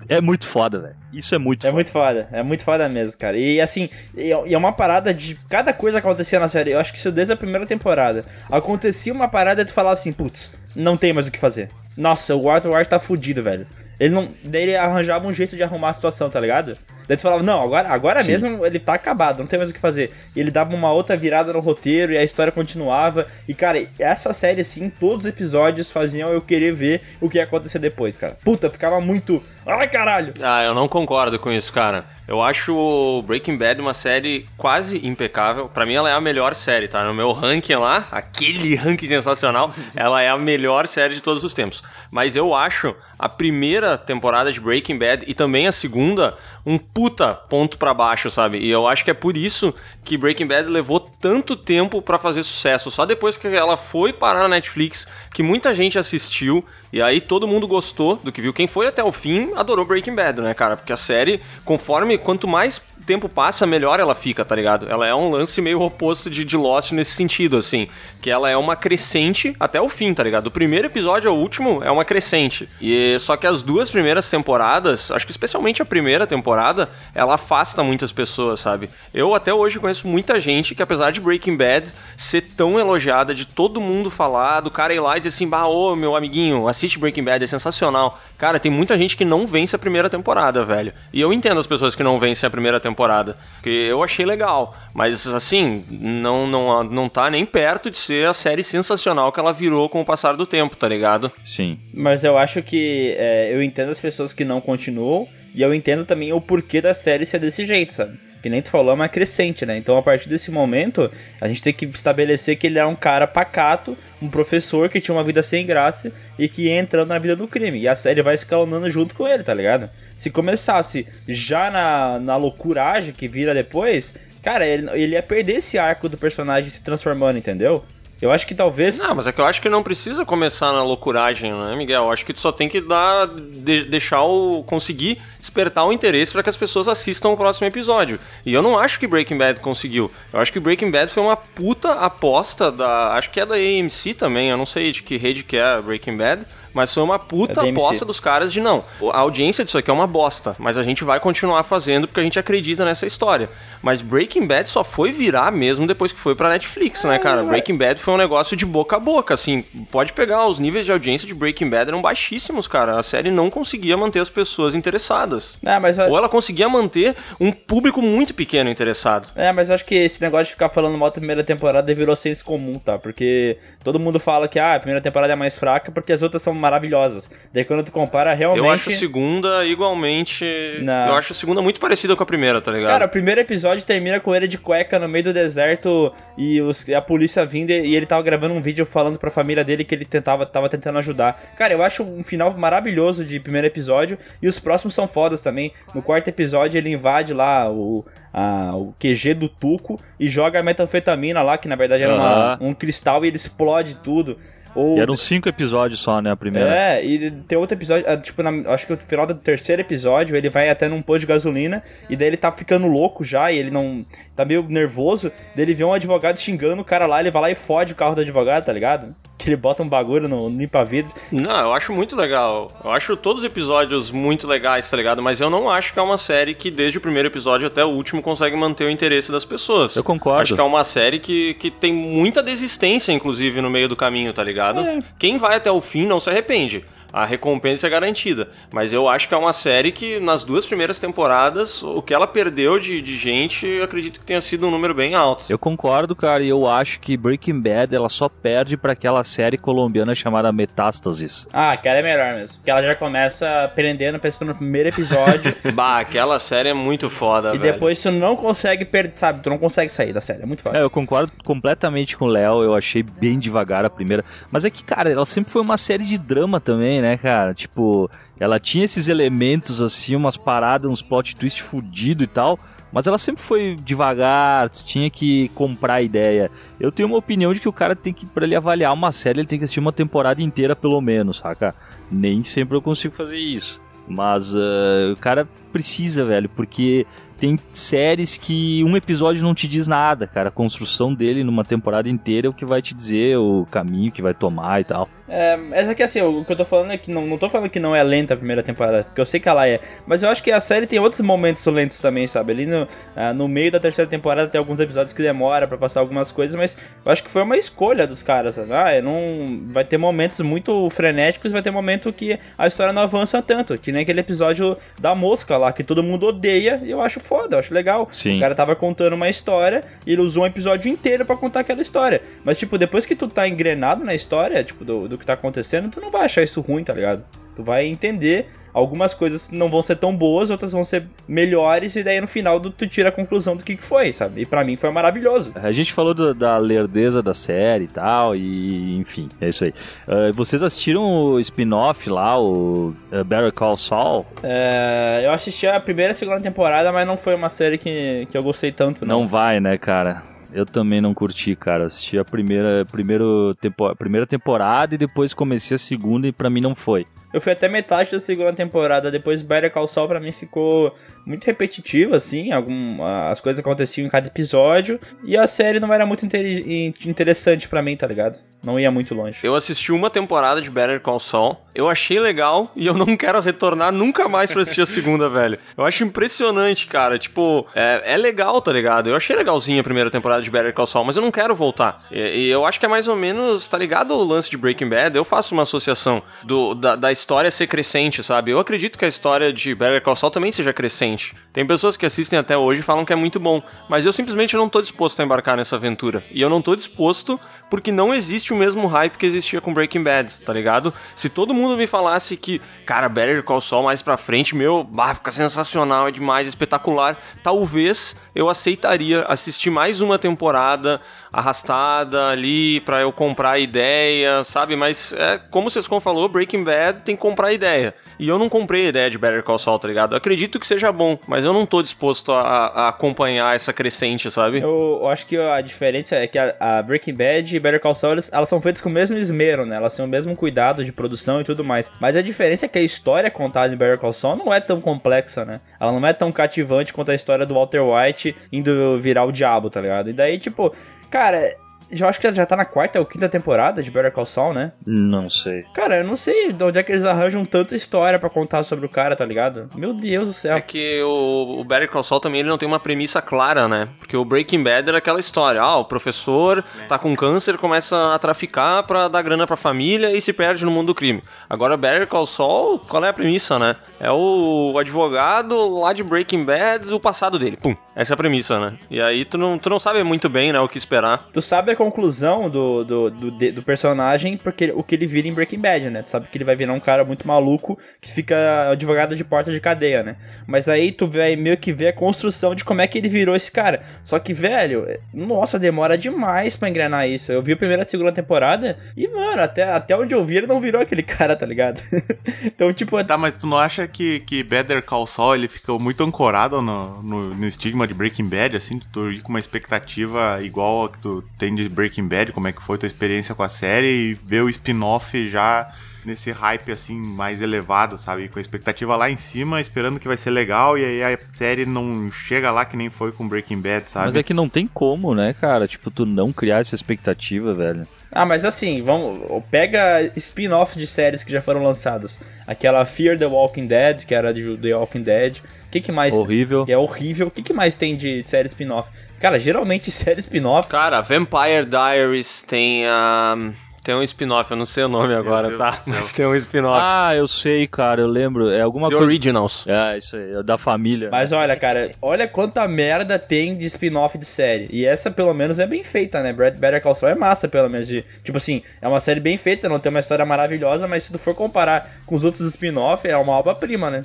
É muito foda, velho. Isso é muito É foda. muito foda, é muito foda mesmo, cara. E assim, e é é uma parada de cada coisa que acontecia na série. Eu acho que isso desde a primeira temporada. Acontecia uma parada e tu falava assim, putz, não tem mais o que fazer. Nossa, o Walter White tá fudido, velho. Ele não. Daí ele arranjava um jeito de arrumar a situação, tá ligado? Daí tu falava, não, agora, agora Sim. mesmo ele tá acabado, não tem mais o que fazer. E ele dava uma outra virada no roteiro e a história continuava. E, cara, essa série, assim, todos os episódios faziam eu querer ver o que ia acontecer depois, cara. Puta, ficava muito. Ai, caralho! Ah, eu não concordo com isso, cara. Eu acho Breaking Bad uma série quase impecável. Pra mim, ela é a melhor série, tá? No meu ranking lá, aquele ranking sensacional, ela é a melhor série de todos os tempos. Mas eu acho a primeira temporada de Breaking Bad e também a segunda um puta ponto pra baixo, sabe? E eu acho que é por isso que Breaking Bad levou tanto tempo pra fazer sucesso. Só depois que ela foi parar na Netflix, que muita gente assistiu, e aí todo mundo gostou do que viu. Quem foi até o fim adorou Breaking Bad, né, cara? Porque a série, conforme quanto mais tempo passa, melhor ela fica, tá ligado? Ela é um lance meio oposto de, de Lost nesse sentido, assim. Que ela é uma crescente até o fim, tá ligado? O primeiro episódio ao último é uma crescente. E só que as duas primeiras temporadas, acho que especialmente a primeira temporada, ela afasta muitas pessoas, sabe? Eu até hoje conheço muita gente que, apesar de Breaking Bad ser tão elogiada, de todo mundo falar, do cara ir lá e dizer assim, bah, ô meu amiguinho, assiste Breaking Bad, é sensacional. Cara, tem muita gente que não vence a primeira temporada, velho. E eu entendo as pessoas que não vencem a primeira temporada temporada. Que eu achei legal. Mas, assim, não, não, não tá nem perto de ser a série sensacional que ela virou com o passar do tempo, tá ligado? Sim. Mas eu acho que é, eu entendo as pessoas que não continuam. E eu entendo também o porquê da série ser desse jeito, sabe? Que nem tu falou, é uma crescente, né? Então, a partir desse momento, a gente tem que estabelecer que ele é um cara pacato, um professor que tinha uma vida sem graça e que ia entrando na vida do crime. E a série vai escalonando junto com ele, tá ligado? Se começasse já na, na loucuragem que vira depois, cara, ele, ele ia perder esse arco do personagem se transformando, entendeu? Eu acho que talvez. Não, mas é que eu acho que não precisa começar na loucuragem, né, Miguel? Eu acho que tu só tem que dar. De, deixar o. conseguir despertar o interesse para que as pessoas assistam o próximo episódio. E eu não acho que Breaking Bad conseguiu. Eu acho que Breaking Bad foi uma puta aposta da. Acho que é da AMC também, eu não sei de que rede que é Breaking Bad. Mas foi uma puta É aposta dos caras de não. A audiência disso aqui é uma bosta, mas a gente vai continuar fazendo porque a gente acredita nessa história. Mas Breaking Bad só foi virar mesmo depois que foi pra Netflix, né, cara? Breaking Bad foi um negócio de boca a boca, assim. Pode pegar os níveis de audiência de Breaking Bad eram baixíssimos, cara. A série não conseguia manter as pessoas interessadas. É, mas, Ou ela conseguia manter um público muito pequeno interessado. é, mas eu acho que esse negócio de ficar falando mal da primeira temporada virou senso comum, tá? Porque todo mundo fala que ah, a primeira temporada é mais fraca porque as outras são maravilhosas. Daí quando tu compara realmente. Eu acho a segunda igualmente. Não. Eu acho a segunda muito parecida com a primeira, tá ligado? Cara, o primeiro episódio termina com ele de cueca no meio do deserto e os- a polícia vindo e ele tava gravando um vídeo falando pra família dele que ele tentava, tava tentando ajudar. Cara, eu acho um final maravilhoso de primeiro episódio e os próximos são fodas também. No quarto episódio ele invade lá o, a- o QG do Tuco e joga a metanfetamina lá, que na verdade era uma- Aham. um cristal e ele explode tudo. Ou E eram cinco episódios só, né? A primeira. é, e tem outro episódio, ah, tipo, na- acho que no final do terceiro episódio, ele vai até num posto de gasolina, e daí ele tá ficando louco já, e ele não. tá meio nervoso, daí ele vê um advogado xingando o cara lá, ele vai lá e fode o carro do advogado, tá ligado? Que ele bota um bagulho no, no limpa-vidro. Não, eu acho muito legal. Eu acho todos os episódios muito legais, tá ligado? Mas eu não acho que é uma série que, desde o primeiro episódio até o último, consegue manter o interesse das pessoas. Eu concordo. Acho que é uma série que, que tem muita desistência, inclusive, no meio do caminho, tá ligado? É. Quem vai até o fim não se arrepende. A recompensa é garantida. Mas eu acho que é uma série que, nas duas primeiras temporadas, o que ela perdeu de, de gente, eu acredito que tenha sido um número bem alto. Eu concordo, cara, e eu acho que Breaking Bad ela só perde pra aquela série colombiana chamada Metástases. Ah, aquela é melhor mesmo. Que ela já começa prendendo a pessoa no primeiro episódio. Bah, aquela série é muito foda, e velho. depois tu não consegue perder, sabe? Tu não consegue sair da série. É muito É, fácil. eu concordo completamente com o Léo, eu achei bem devagar a primeira. Mas é que, cara, ela sempre foi uma série de drama também, né, cara? Tipo, ela tinha esses elementos, assim, umas paradas, uns plot twist fudido e tal. Mas ela sempre foi devagar, tinha que comprar a ideia. Eu tenho uma opinião de que o cara tem que, pra ele avaliar uma série, ele tem que assistir uma temporada inteira pelo menos, saca? Nem sempre eu consigo fazer isso. Mas ah, o cara precisa, velho, porque tem séries que um episódio não te diz nada, cara. A construção dele numa temporada inteira é o que vai te dizer o caminho que vai tomar e tal. É, mas é que assim, o que eu tô falando é que não, não tô falando que não é lenta a primeira temporada, porque eu sei que ela é. Mas eu acho que a série tem outros momentos lentos também, sabe? Ali no, ah, no meio da terceira temporada tem alguns episódios que demora pra passar algumas coisas, mas eu acho que foi uma escolha dos caras, sabe? Ah, eu não. Vai ter momentos muito frenéticos, vai ter momento que a história não avança tanto. Que nem aquele episódio da mosca lá, que todo mundo odeia, e eu acho foda, eu acho legal. Sim. O cara tava contando uma história e ele usou um episódio inteiro pra contar aquela história. Mas, tipo, depois que tu tá engrenado na história, tipo, do, do que tá acontecendo, tu não vai achar isso ruim, tá ligado? Tu vai entender algumas coisas não vão ser tão boas, outras vão ser melhores, e daí no final tu tira a conclusão do que, que foi, sabe? E pra mim foi maravilhoso. A gente falou do, da lerdeza da série e tal, e enfim, é isso aí. Uh, vocês assistiram o spin-off lá, o uh, Better Call Saul? É, eu assisti a primeira e a segunda temporada, mas não foi uma série que, que eu gostei tanto, não. Não vai, né, cara? Eu também não curti, cara. Assisti a primeira, primeiro tempo, primeira temporada e depois comecei a segunda e pra mim não foi. Eu fui até metade da segunda temporada, depois Better Call Saul pra mim ficou muito repetitivo, assim, algum, as coisas aconteciam em cada episódio, e a série não era muito interessante para mim, tá ligado? Não ia muito longe. Eu assisti uma temporada de Better Call Saul, eu achei legal, e eu não quero retornar nunca mais pra assistir a segunda, velho. Eu acho impressionante, cara, tipo, é, é, legal, tá ligado? Eu achei legalzinha a primeira temporada de Better Call Saul, mas eu não quero voltar. E, e eu acho que é mais ou menos, tá ligado o lance de Breaking Bad? Eu faço uma associação do, da, da história ser crescente, sabe? Eu acredito que a história de Better Call Saul também seja crescente. Tem pessoas que assistem até hoje e falam que é muito bom, mas eu simplesmente não tô disposto a embarcar nessa aventura. E eu não tô disposto porque não existe o mesmo hype que existia com Breaking Bad, tá ligado? Se todo mundo me falasse que, cara, Better Call Saul mais pra frente, meu, bah, fica sensacional, é demais, espetacular, talvez eu aceitaria assistir mais uma temporada arrastada ali para eu comprar a ideia, sabe? Mas é como o Sescon falou, Breaking Bad tem que comprar a ideia. E eu não comprei a ideia de Better Call Saul, tá ligado? Eu acredito que seja bom, mas eu não tô disposto a, a acompanhar essa crescente, sabe? Eu, eu, acho que a diferença é que a, a Breaking Bad Better Call Saul, elas, elas, são feitas com o mesmo esmero, né? Elas têm o mesmo cuidado de produção e tudo mais. Mas a diferença é que a história contada em Better Call Saul não é tão complexa, né? Ela não é tão cativante quanto a história do Walter White indo virar o diabo, tá ligado? E daí, tipo, cara, eu acho que já tá na quarta ou quinta temporada de Better Call Saul, né? Não sei. Cara, eu não sei de onde é que eles arranjam tanta história para contar sobre o cara, tá ligado? Meu Deus do céu. É que o, o Better Call Saul também ele não tem uma premissa clara, né? Porque o Breaking Bad era aquela história, ah, o professor tá com câncer, começa a traficar pra dar grana pra família e se perde no mundo do crime. Agora Better Call Saul, qual é a premissa, né? É o advogado lá de Breaking Bad, o passado dele. Pum. Essa é a premissa, né? E aí tu não, tu não sabe muito bem, né, o que esperar. Tu sabe a conclusão do, do, do, do, personagem, porque o que ele vira em Breaking Bad, né? Tu sabe que ele vai virar um cara muito maluco que fica advogado de porta de cadeia, né? Mas aí tu vai meio que ver a construção de como é que ele virou esse cara. Só que, velho, nossa, demora demais pra engrenar isso. Eu vi a primeira e a segunda temporada e, mano, até, até onde eu vi ele não virou aquele cara, tá ligado? então, tipo. Tá, mas tu não acha que, que Better Call Saul ele ficou muito ancorado no, no, no estigma de Breaking Bad, assim? Tu ir com uma expectativa igual a que tu tem de Breaking Bad, como é que foi tua experiência com a série e ver o spin-off já nesse hype assim mais elevado, sabe? Com a expectativa lá em cima, esperando que vai ser legal e aí a série não chega lá que nem foi com Breaking Bad, sabe? Mas é que não tem como, né, cara? Tipo, tu não criar essa expectativa, velho. Ah, mas assim, vamos, pega spin-off de séries que já foram lançadas. Aquela Fear the Walking Dead, que era de The Walking Dead. O que, que mais? Horrível. Que é horrível. O que, que mais tem de série spin-off? Cara, geralmente série spin-off. Cara, Vampire Diaries tem a. Um... Tem um spin-off, eu não sei o nome agora, tá? Mas tem um spin-off. Ah, eu sei, cara, eu lembro. É alguma The coisa. Originals. É, isso aí, é da família. Mas olha, cara, olha quanta merda tem de spin-off de série. E essa, pelo menos, é bem feita, né? Brad Better Call Saul é massa, pelo menos. De, tipo assim, é uma série bem feita, não tem uma história maravilhosa, mas se tu for comparar com os outros spin-off, é uma obra-prima, né?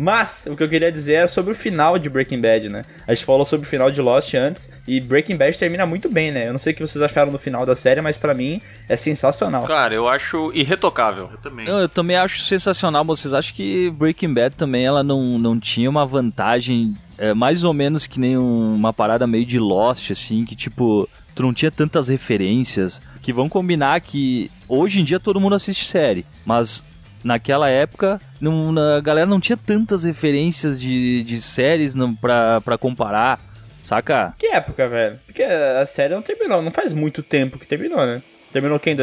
Mas o que eu queria dizer é sobre o final de Breaking Bad, né? A gente falou sobre o final de Lost antes e Breaking Bad termina muito bem, né? Eu não sei o que vocês acharam no final da série, mas para mim é sensacional. Cara, eu acho irretocável. Eu também. Eu, eu também acho sensacional. Vocês acham que Breaking Bad também ela não, não tinha uma vantagem é, mais ou menos que nem um, uma parada meio de Lost, assim, que tipo tu não tinha tantas referências que vão combinar que hoje em dia todo mundo assiste série, mas naquela época, não, a galera não tinha tantas referências de, de séries não, pra, pra comparar, saca? Que época, velho? Porque a série não terminou, não faz muito tempo que terminou, né? Terminou quem?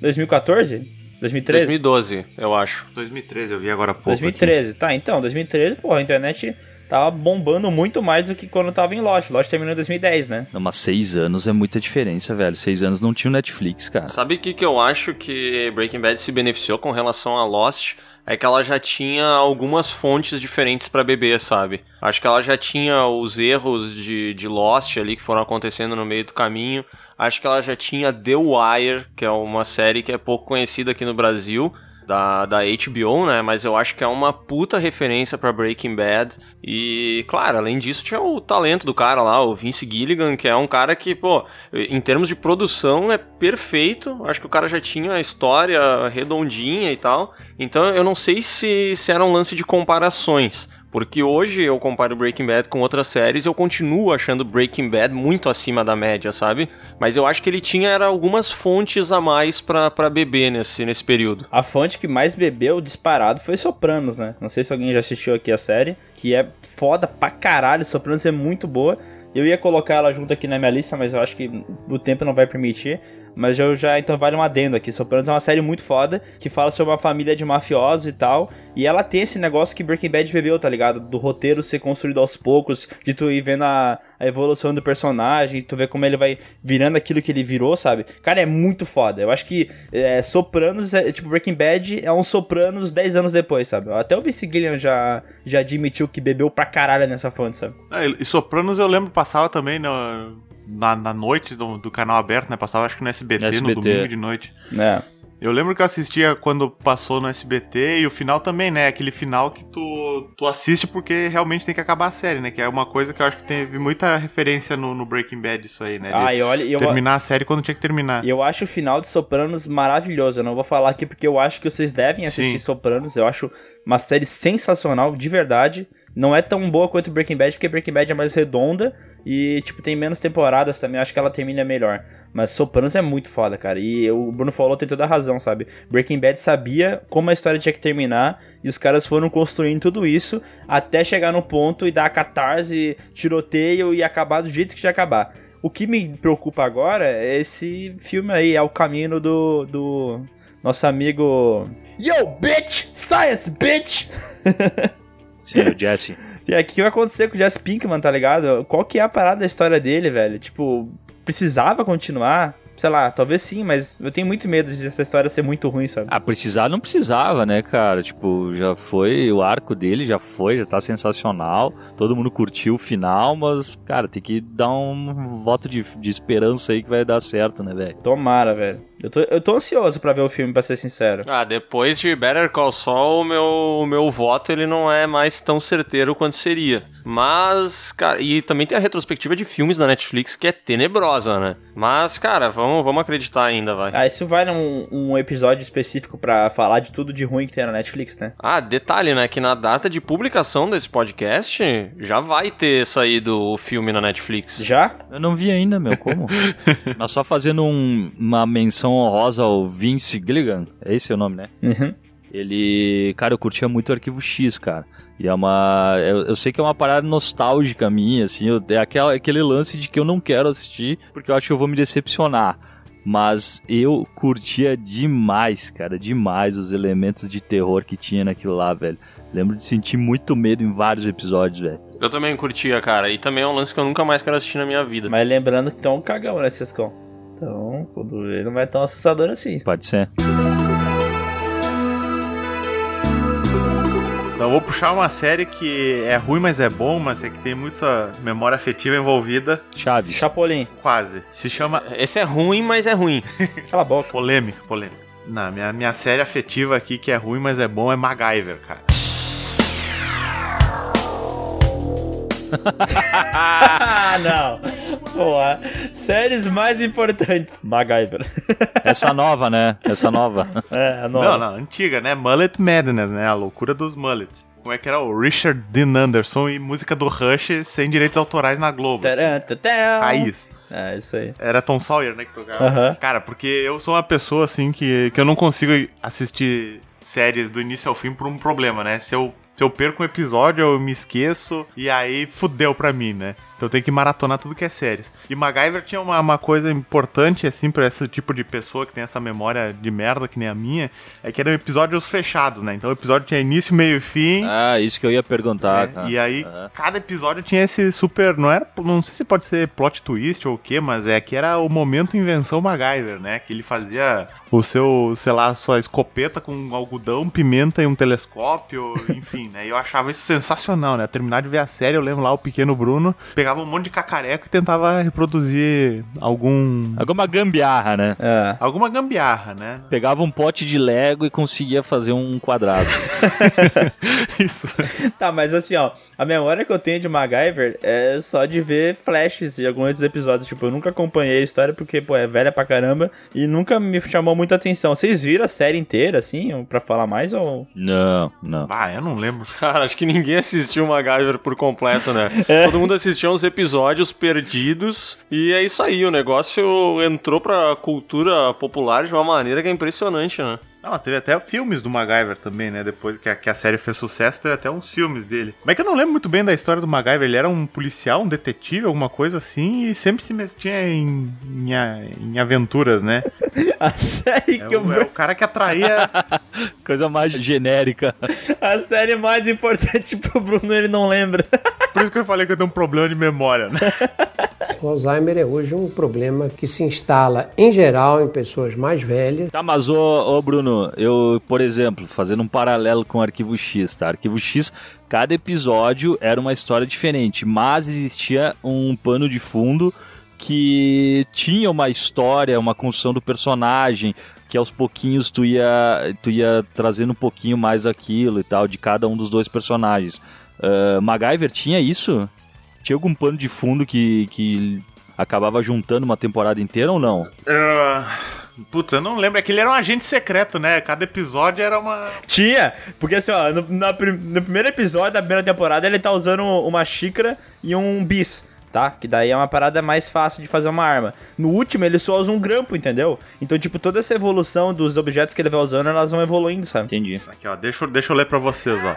2014? 2013? 2012, eu acho. 2013, eu vi agora há pouco. 2013, aqui. tá, então, 2013, porra, a internet tava bombando muito mais do que quando tava em Lost. Lost terminou em 2010, né? Não, mas seis anos é muita diferença, velho. Seis anos não tinha o Netflix, cara. Sabe o que, que eu acho que Breaking Bad se beneficiou com relação a Lost? é que ela já tinha algumas fontes diferentes para beber, sabe? Acho que ela já tinha os erros de, de Lost ali que foram acontecendo no meio do caminho. Acho que ela já tinha The Wire, que é uma série que é pouco conhecida aqui no Brasil, da, da HBO, né? Mas eu acho que é uma puta referência pra Breaking Bad. E, claro, além disso, tinha o talento do cara lá, o Vince Gilligan, que é um cara que, pô, em termos de produção é perfeito. Acho que o cara já tinha a história redondinha e tal. Então eu não sei se, se era um lance de comparações. Porque hoje eu comparo Breaking Bad com outras séries, eu continuo achando Breaking Bad muito acima da média, sabe? Mas eu acho que ele tinha era algumas fontes a mais para beber nesse, nesse período. A fonte que mais bebeu disparado foi Sopranos, né? Não sei se alguém já assistiu aqui a série, que é foda pra caralho. Sopranos é muito boa. Eu ia colocar ela junto aqui na minha lista, mas eu acho que o tempo não vai permitir. Mas eu já, então vale um adendo aqui. Sopranos é uma série muito foda, que fala sobre uma família de mafiosos e tal. E ela tem esse negócio que Breaking Bad bebeu, tá ligado? Do roteiro ser construído aos poucos, de tu ir vendo a, a evolução do personagem, tu ver como ele vai virando aquilo que ele virou, sabe? Cara, é muito foda. Eu acho que é, Sopranos, é, tipo, Breaking Bad é um Sopranos 10 anos depois, sabe? Até o Vince Gillian já, já admitiu que bebeu pra caralho nessa fonte, sabe? Ah, e Sopranos eu lembro passava também no, na, na noite do, do canal aberto, né? Passava acho que no SBT, SBT. no domingo de noite. É. Eu lembro que eu assistia quando passou no SBT e o final também, né? Aquele final que tu, tu assiste porque realmente tem que acabar a série, né? Que é uma coisa que eu acho que teve muita referência no, no Breaking Bad, isso aí, né? De Ah, e olha, eu, terminar a série quando tinha que terminar. E eu acho o final de Sopranos maravilhoso. Eu não vou falar aqui porque eu acho que vocês devem assistir Sim. Sopranos. Eu acho uma série sensacional, de verdade. Não é tão boa quanto Breaking Bad, porque Breaking Bad é mais redonda e, tipo, tem menos temporadas também. Acho que ela termina melhor. Mas Sopranos é muito foda, cara. E o Bruno falou tem toda a razão, sabe? Breaking Bad sabia como a história tinha que terminar e os caras foram construindo tudo isso até chegar no ponto e dar a catarse, tiroteio e acabar do jeito que tinha acabar. O que me preocupa agora é esse filme aí, é o caminho do, do nosso amigo. Yo, bitch! Science, bitch! Sim, o Jesse. E aqui que vai acontecer com o Jess Pinkman, tá ligado? Qual que é a parada da história dele, velho? Tipo, precisava continuar? Sei lá, talvez sim, mas eu tenho muito medo de essa história ser muito ruim, sabe? Ah, precisar não precisava, né, cara? Tipo, já foi, o arco dele já foi, já tá sensacional. Todo mundo curtiu o final, mas, cara, tem que dar um voto de, de esperança aí que vai dar certo, né, velho? Tomara, velho. Eu tô, eu tô ansioso pra ver o filme, pra ser sincero. Ah, depois de Better Call Saul, o meu, o meu voto ele não é mais tão certeiro quanto seria. Mas, cara, e também tem a retrospectiva de filmes da Netflix que é tenebrosa, né? Mas, cara, vamos, vamos acreditar ainda, vai. Ah, isso vai num um episódio específico pra falar de tudo de ruim que tem na Netflix, né? Ah, detalhe, né? Que na data de publicação desse podcast já vai ter saído o filme na Netflix. Já? Eu não vi ainda, meu, como? Mas só fazendo um- uma menção honrosa ao Vince Gilligan, é esse o nome, né? Uhum. Ele, cara, eu curtia muito o Arquivo X, cara. E é uma. Eu, eu sei que é uma parada nostálgica minha, assim. eu- é aquela, aquele lance de que eu não quero assistir porque eu acho que eu vou me decepcionar. Mas eu curtia demais, cara, demais os elementos de terror que tinha naquilo lá, velho. Lembro de sentir muito medo em vários episódios, velho. Eu também curtia, cara. E também é um lance que eu nunca mais quero assistir na minha vida. Mas lembrando que tem um cagão, né, Ciscão? Então, quando ele não vai tão assustador assim. Pode ser. Então eu vou puxar uma série que é ruim, mas é bom, mas é que tem muita memória afetiva envolvida. Chaves. Chapolin, Quase. Se chama Esse é ruim, mas é ruim. cala a boca. Polêmica, polêmica. Não, minha, minha série afetiva aqui que é ruim, mas é bom é MacGyver, cara. Ah, não. Boa. Séries mais importantes. MacGyver. Essa nova, né? Essa nova. É, a Não, nova. não, antiga, né? Mullet Madness, né? A loucura dos mullets. Como é que era o Richard Dean Anderson e música do Rush sem direitos autorais na Globo. assim. Raiz. É, isso aí. Era Tom Sawyer, né, que tocava. Cara, porque eu sou uma pessoa, assim, que, que eu não consigo assistir séries do início ao fim por um problema, né? Se eu, se eu perco um episódio, eu me esqueço e aí fudeu pra mim, né? Então tenho que maratonar tudo que é séries. E MacGyver tinha uma, uma coisa importante, assim, pra esse tipo de pessoa que tem essa memória de merda que nem a minha, é que eram episódios fechados, né? Então o episódio tinha início, meio e fim. Ah, isso que eu ia perguntar, né? cara. E aí, Aham. cada episódio tinha esse super. Não era. Não sei se pode ser plot twist ou quê, mas é que era o momento invenção MacGyver, né? Que ele fazia o seu, sei lá, sua escopeta com algodão, pimenta e um telescópio, enfim, né? E eu achava isso sensacional, né? Terminar de ver a série, eu lembro lá o pequeno Bruno pegava um monte de cacareco e tentava reproduzir algum. Alguma gambiarra, né? É. alguma gambiarra, né? Pegava um pote de Lego e conseguia fazer um quadrado. Isso. Tá, mas assim, ó, a memória que eu tenho de MacGyver é só de ver flashes de alguns desses episódios. Tipo, eu nunca acompanhei a história porque, pô, é velha pra caramba e nunca me chamou muita atenção. Vocês viram a série inteira, assim, pra falar mais ou. Não, não. Ah, eu não lembro. Cara, acho que ninguém assistiu MacGyver por completo, né? Todo mundo assistiu episódios perdidos e é isso aí, o negócio entrou pra cultura popular de uma maneira que é impressionante, né? Não, mas teve até filmes do MacGyver também, né? Depois que a, que a série fez sucesso, teve até uns filmes dele. Mas é que eu não lembro muito bem da história do MacGyver. Ele era um policial, um detetive, alguma coisa assim, e sempre se metia em, em, a- em aventuras, né? A série É que eu o, é o cara que atraía. Coisa mais genérica. A série mais importante pro Bruno, ele não lembra. Por isso que eu falei que eu tenho um problema de memória, né? O Alzheimer é hoje um problema que se instala, em geral, em pessoas mais velhas. Tá, mas ô, ô, Bruno, eu, por exemplo, fazendo um paralelo com o Arquivo X, tá? Arquivo X, cada episódio era uma história diferente, mas existia um pano de fundo que tinha uma história, uma construção do personagem, que aos pouquinhos tu ia, tu ia trazendo um pouquinho mais aquilo e tal, de cada um dos dois personagens. Ah, MacGyver tinha isso? Tinha algum pano de fundo que, que acabava juntando uma temporada inteira ou não? Ah, Putz, eu não lembro. É que ele era um agente secreto, né? Cada episódio era uma. Tinha, porque assim, ó, no, na no primeiro episódio da primeira temporada ele tá usando uma xícara e um bis, tá? Que daí é uma parada mais fácil de fazer uma arma. No último ele só usa um grampo, entendeu? Então, tipo, toda essa evolução dos objetos que ele vai usando, elas vão evoluindo, sabe? Entendi. Aqui, ó. Deixa, eu- deixa eu ler pra vocês, ó.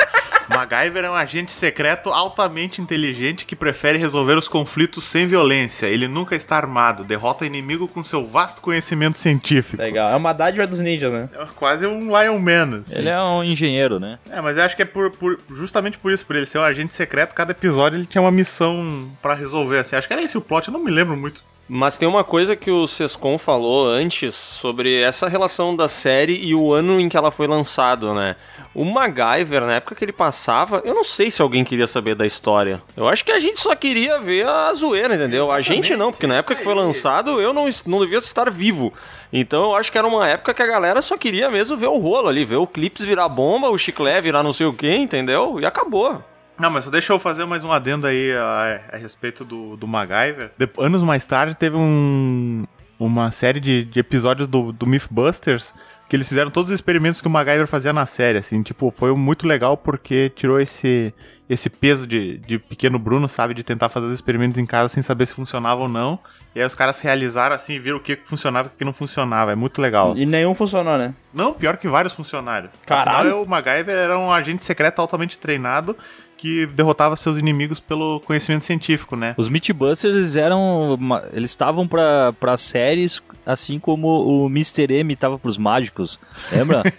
MacGyver é um agente secreto altamente inteligente que prefere resolver os conflitos sem violência. Ele nunca está armado, derrota inimigo com seu vasto conhecimento científico. Legal. É uma dádiva dos ninjas, né? É quase um Lion Man, assim. Ele é um engenheiro, né? É, mas eu acho que é por, por- justamente por isso, por ele ser um agente secreto, cada episódio ele tinha uma missão pra resolver, assim. Acho que era esse o plot, eu não me lembro muito. Mas tem uma coisa que o Sescon falou antes sobre essa relação da série e o ano em que ela foi lançada, né? O MacGyver, na época que ele passava, eu não sei se alguém queria saber da história. Eu acho que a gente só queria ver a zoeira, entendeu? a gente não, porque na época que foi lançado eu não, não devia estar vivo. Então eu acho que era uma época que a galera só queria mesmo ver o rolo ali, ver o Clips virar bomba, o chiclé virar não sei o que, entendeu? E acabou. Não, mas deixa eu fazer mais um adendo aí a, a respeito do, do MacGyver. De- anos mais tarde teve um, uma série de, de episódios do, do Mythbusters que eles fizeram todos os experimentos que o MacGyver fazia na série, assim, tipo, foi muito legal porque tirou esse, esse peso de, de pequeno Bruno, sabe, de tentar fazer os experimentos em casa sem saber se funcionava ou não. E aí os caras realizaram assim, viram o que que funcionava e o que não funcionava. É muito legal. E nenhum funcionou, né? Não, pior que vários funcionários. Caralho. Afinal, o MacGyver era um agente secreto altamente treinado que derrotava seus inimigos pelo conhecimento científico, né? Os Mythbusters eram. uma- Eles estavam pra, pra séries, assim como o Mr. M tava pros mágicos. Lembra?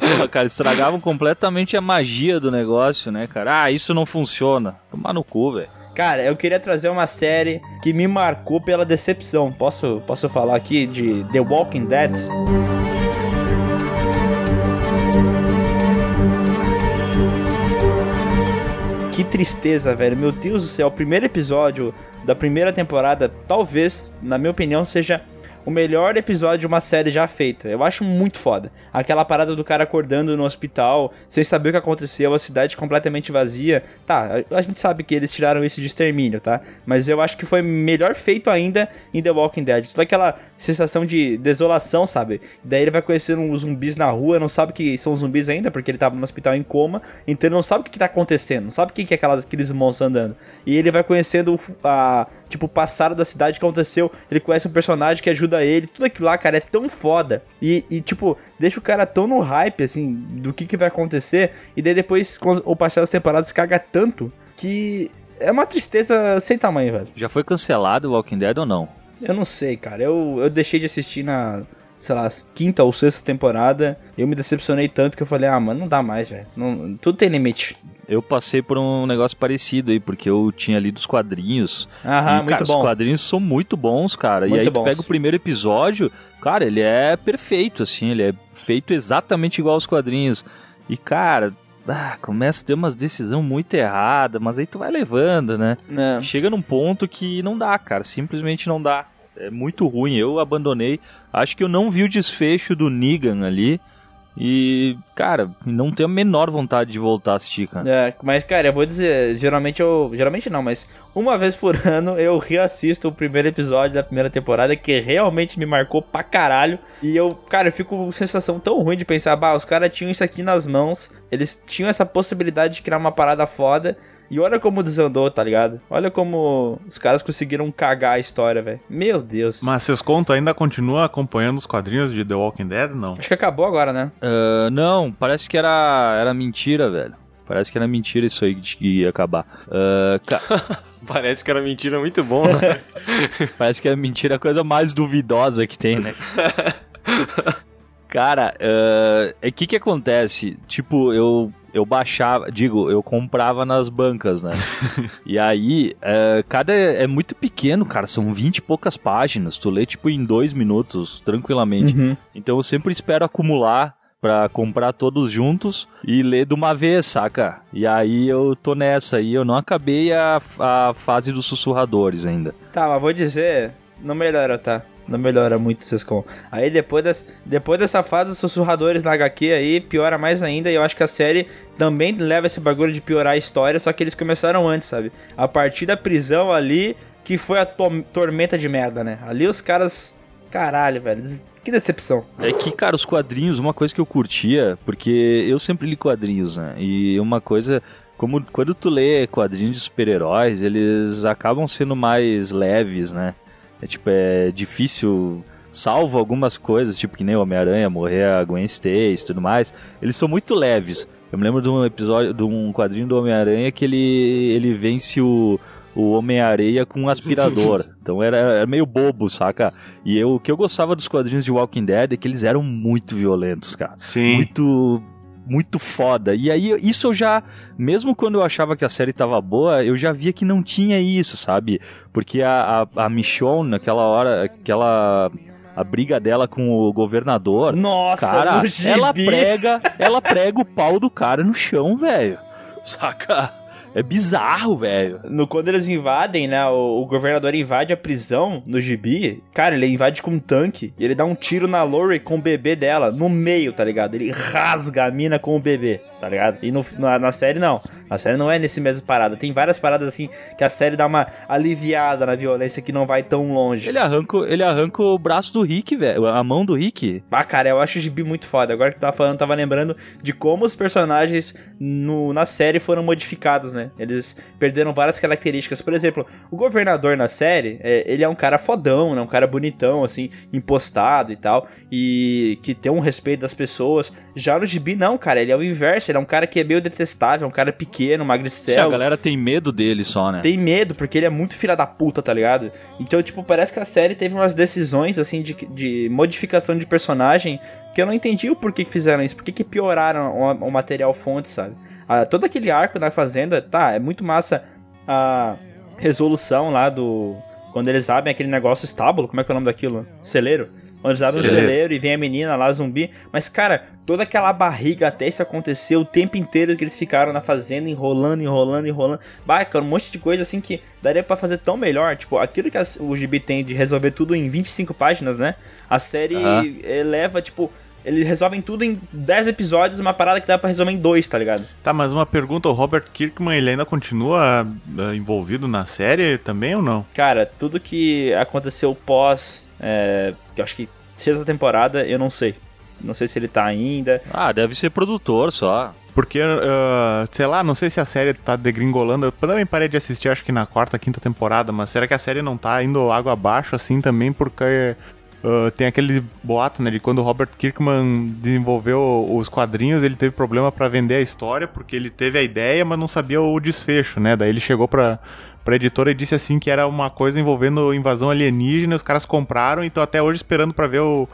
Porra, cara, estragavam completamente a magia do negócio, né, cara? Ah, isso não funciona. Tomar no cu, velho. Cara, eu queria trazer uma série que me marcou pela decepção. Posso, posso falar aqui de The Walking Dead? Tristeza, velho. Meu Deus do céu. O primeiro episódio da primeira temporada, talvez, na minha opinião, seja o melhor episódio de uma série já feita. Eu acho muito foda. Aquela parada do cara acordando no hospital, sem saber o que aconteceu, a cidade completamente vazia. Tá, a gente sabe que eles tiraram isso de extermínio, tá? Mas eu acho que foi melhor feito ainda em The Walking Dead. Toda aquela sensação de desolação, sabe? Daí ele vai conhecendo uns zumbis na rua, não sabe que são zumbis ainda, porque ele tava no hospital em coma, então ele não sabe o que, que tá acontecendo, não sabe o que, que é aquelas, aqueles monstros andando. E ele vai conhecendo a, tipo, o passado da cidade que aconteceu, ele conhece um personagem que ajuda ele, tudo aquilo lá, cara, é tão foda. E, e, tipo, deixa o cara tão no hype, assim, do que, que vai acontecer, e daí depois, com o passar das temporadas, caga tanto que é uma tristeza sem tamanho, velho. Já foi cancelado o Walking Dead ou não? Eu não sei, cara. Eu, eu deixei de assistir na sei lá, quinta ou sexta temporada, eu me decepcionei tanto que eu falei, ah, mano, não dá mais, velho. Tudo tem limite. Eu passei por um negócio parecido aí, porque eu tinha lido os quadrinhos. Aham, e, muito cara, bom. os quadrinhos são muito bons, cara. e Muito aí tu bons. pega o primeiro episódio, cara, ele é perfeito, assim, ele é feito exatamente igual aos quadrinhos. E, cara, ah, começa a ter umas decisões muito erradas, mas aí tu vai levando, né? Né? Chega num ponto que não dá, cara, simplesmente não dá. É muito ruim, eu abandonei. Acho que eu não vi o desfecho do Negan ali. E, cara, não tenho a menor vontade de voltar a assistir, cara. É, mas, cara, eu vou dizer, geralmente eu. Geralmente não, mas uma vez por ano eu reassisto o primeiro episódio da primeira temporada, que realmente me marcou pra caralho. E eu, cara, eu fico com sensação tão ruim de pensar, bah, os caras tinham isso aqui nas mãos, eles tinham essa possibilidade de criar uma parada foda. E olha como desandou, tá ligado? Olha como os caras conseguiram cagar a história, velho. Meu Deus. Mas vocês contam, ainda continua acompanhando os quadrinhos de The Walking Dead? Não. Acho que acabou agora, né? Ah, não, parece que era, era mentira, velho. Parece que era mentira isso aí de que ia acabar. Ah, ca- Parece que era mentira muito bom, né? parece que é mentira a coisa mais duvidosa que tem, né? Cara, ah, é que que acontece? Tipo, eu eu baixava, digo, eu comprava nas bancas, né? e aí, ah, cada é muito pequeno, cara, são 20 e poucas páginas. Tu lê tipo em dois minutos, tranquilamente. Uhum. Então eu sempre espero acumular pra comprar todos juntos e ler de uma vez, saca? E aí eu tô nessa aí, eu não acabei a, a fase dos sussurradores ainda. Tá, mas vou dizer, não melhora, tá? Não melhora muito Sescom. Aí depois, das, depois dessa fase dos sussurradores na HQ aí, piora mais ainda. E eu acho que a série também leva esse bagulho de piorar a história, só que eles começaram antes, sabe? A partir da prisão ali, que foi a to- tormenta de merda, né? Ali os caras. Caralho, velho. Que decepção. É que, cara, os quadrinhos, uma coisa que eu curtia, porque eu sempre li quadrinhos, né? E uma coisa, como quando tu lê quadrinhos de super-heróis, eles acabam sendo mais leves, né? É tipo, é difícil, salvo algumas coisas, tipo que nem o Homem-Aranha morrer a Gwen Stacy e tudo mais, eles são muito leves. Eu me lembro de um episódio, de um quadrinho do Homem-Aranha que ele, ele vence o, o Homem-Areia com um aspirador. então era, era meio bobo, saca? E eu, o que eu gostava dos quadrinhos de Walking Dead é que eles eram muito violentos, cara. Sim. Muito. Muito foda. E aí, isso eu já. Mesmo quando eu achava que a série tava boa, eu já via que não tinha isso, sabe? Porque a, a, a Michonne, naquela hora, aquela. A briga dela com o governador. Nossa, cara, ela prega, ela prega o pau do cara no chão, velho. Saca? É bizarro, velho. No, quando eles invadem, né? O, o governador invade a prisão no gibi. Cara, ele invade com um tanque. E ele dá um tiro na Lori com o bebê dela. No meio, tá ligado? Ele rasga a mina com o bebê, tá ligado? E no, na, na série, não. A série não é nesse mesmo parada. Tem várias paradas assim que a série dá uma aliviada na violência que não vai tão longe. Ele arranca, ele arranca o braço do Rick, velho. A mão do Rick. Ah, cara, eu acho o gibi muito foda. Agora que tu tava falando, eu tava lembrando de como os personagens no, na série foram modificados, né? Eles perderam várias características. Por exemplo, o governador na série, é, ele é um cara fodão, né? Um cara bonitão, assim, impostado e tal. E que tem um respeito das pessoas. Já no gibi, não, cara. Ele é o inverso. Ele é um cara que é meio detestável, um cara pequeno, Se a magricelo. galera tem medo dele só, né? Tem medo, porque ele é muito filha da puta, tá ligado? Então, tipo, parece que a série teve umas decisões, assim, de, de modificação de personagem que eu não entendi o porquê que fizeram isso. Por que, que pioraram o, o material fonte, sabe? Ah, todo aquele arco na Fazenda, tá, é muito massa a resolução lá do... Quando eles abrem aquele negócio estábulo, como é que é o nome daquilo? Celeiro. Quando eles abrem o Celeiro. e vem a menina lá, zumbi. Mas, cara, toda aquela barriga até isso acontecer, o tempo inteiro que eles ficaram na fazenda, enrolando, enrolando, enrolando. Bah, cara, um monte de coisa assim que daria pra fazer tão melhor. Tipo, aquilo que o Gibi tem de resolver tudo em 25 páginas, né? A série Aham. eleva, tipo, eles resolvem tudo em 10 episódios, uma parada que dá pra resolver em dois, tá ligado? Tá, mas uma pergunta, o Robert Kirkman, ele ainda continua ah, envolvido na série também ou não? Cara, tudo que aconteceu pós. É, que eu acho que sexta temporada, eu não sei. Não sei se ele tá ainda. Ah, deve ser produtor só. Porque, ah, sei lá, não sei se a série tá degringolando. Eu também parei de assistir, acho que na quarta, quinta temporada, mas será que a série não tá indo água abaixo assim também? Porque ah, tem aquele boato, né, de quando o Robert Kirkman desenvolveu os quadrinhos, ele teve problema pra vender a história, porque ele teve a ideia, mas não sabia o desfecho, né? Daí ele chegou pra. Pra editora e disse assim que era uma coisa envolvendo invasão alienígena, os caras compraram e estão até hoje esperando pra ver o,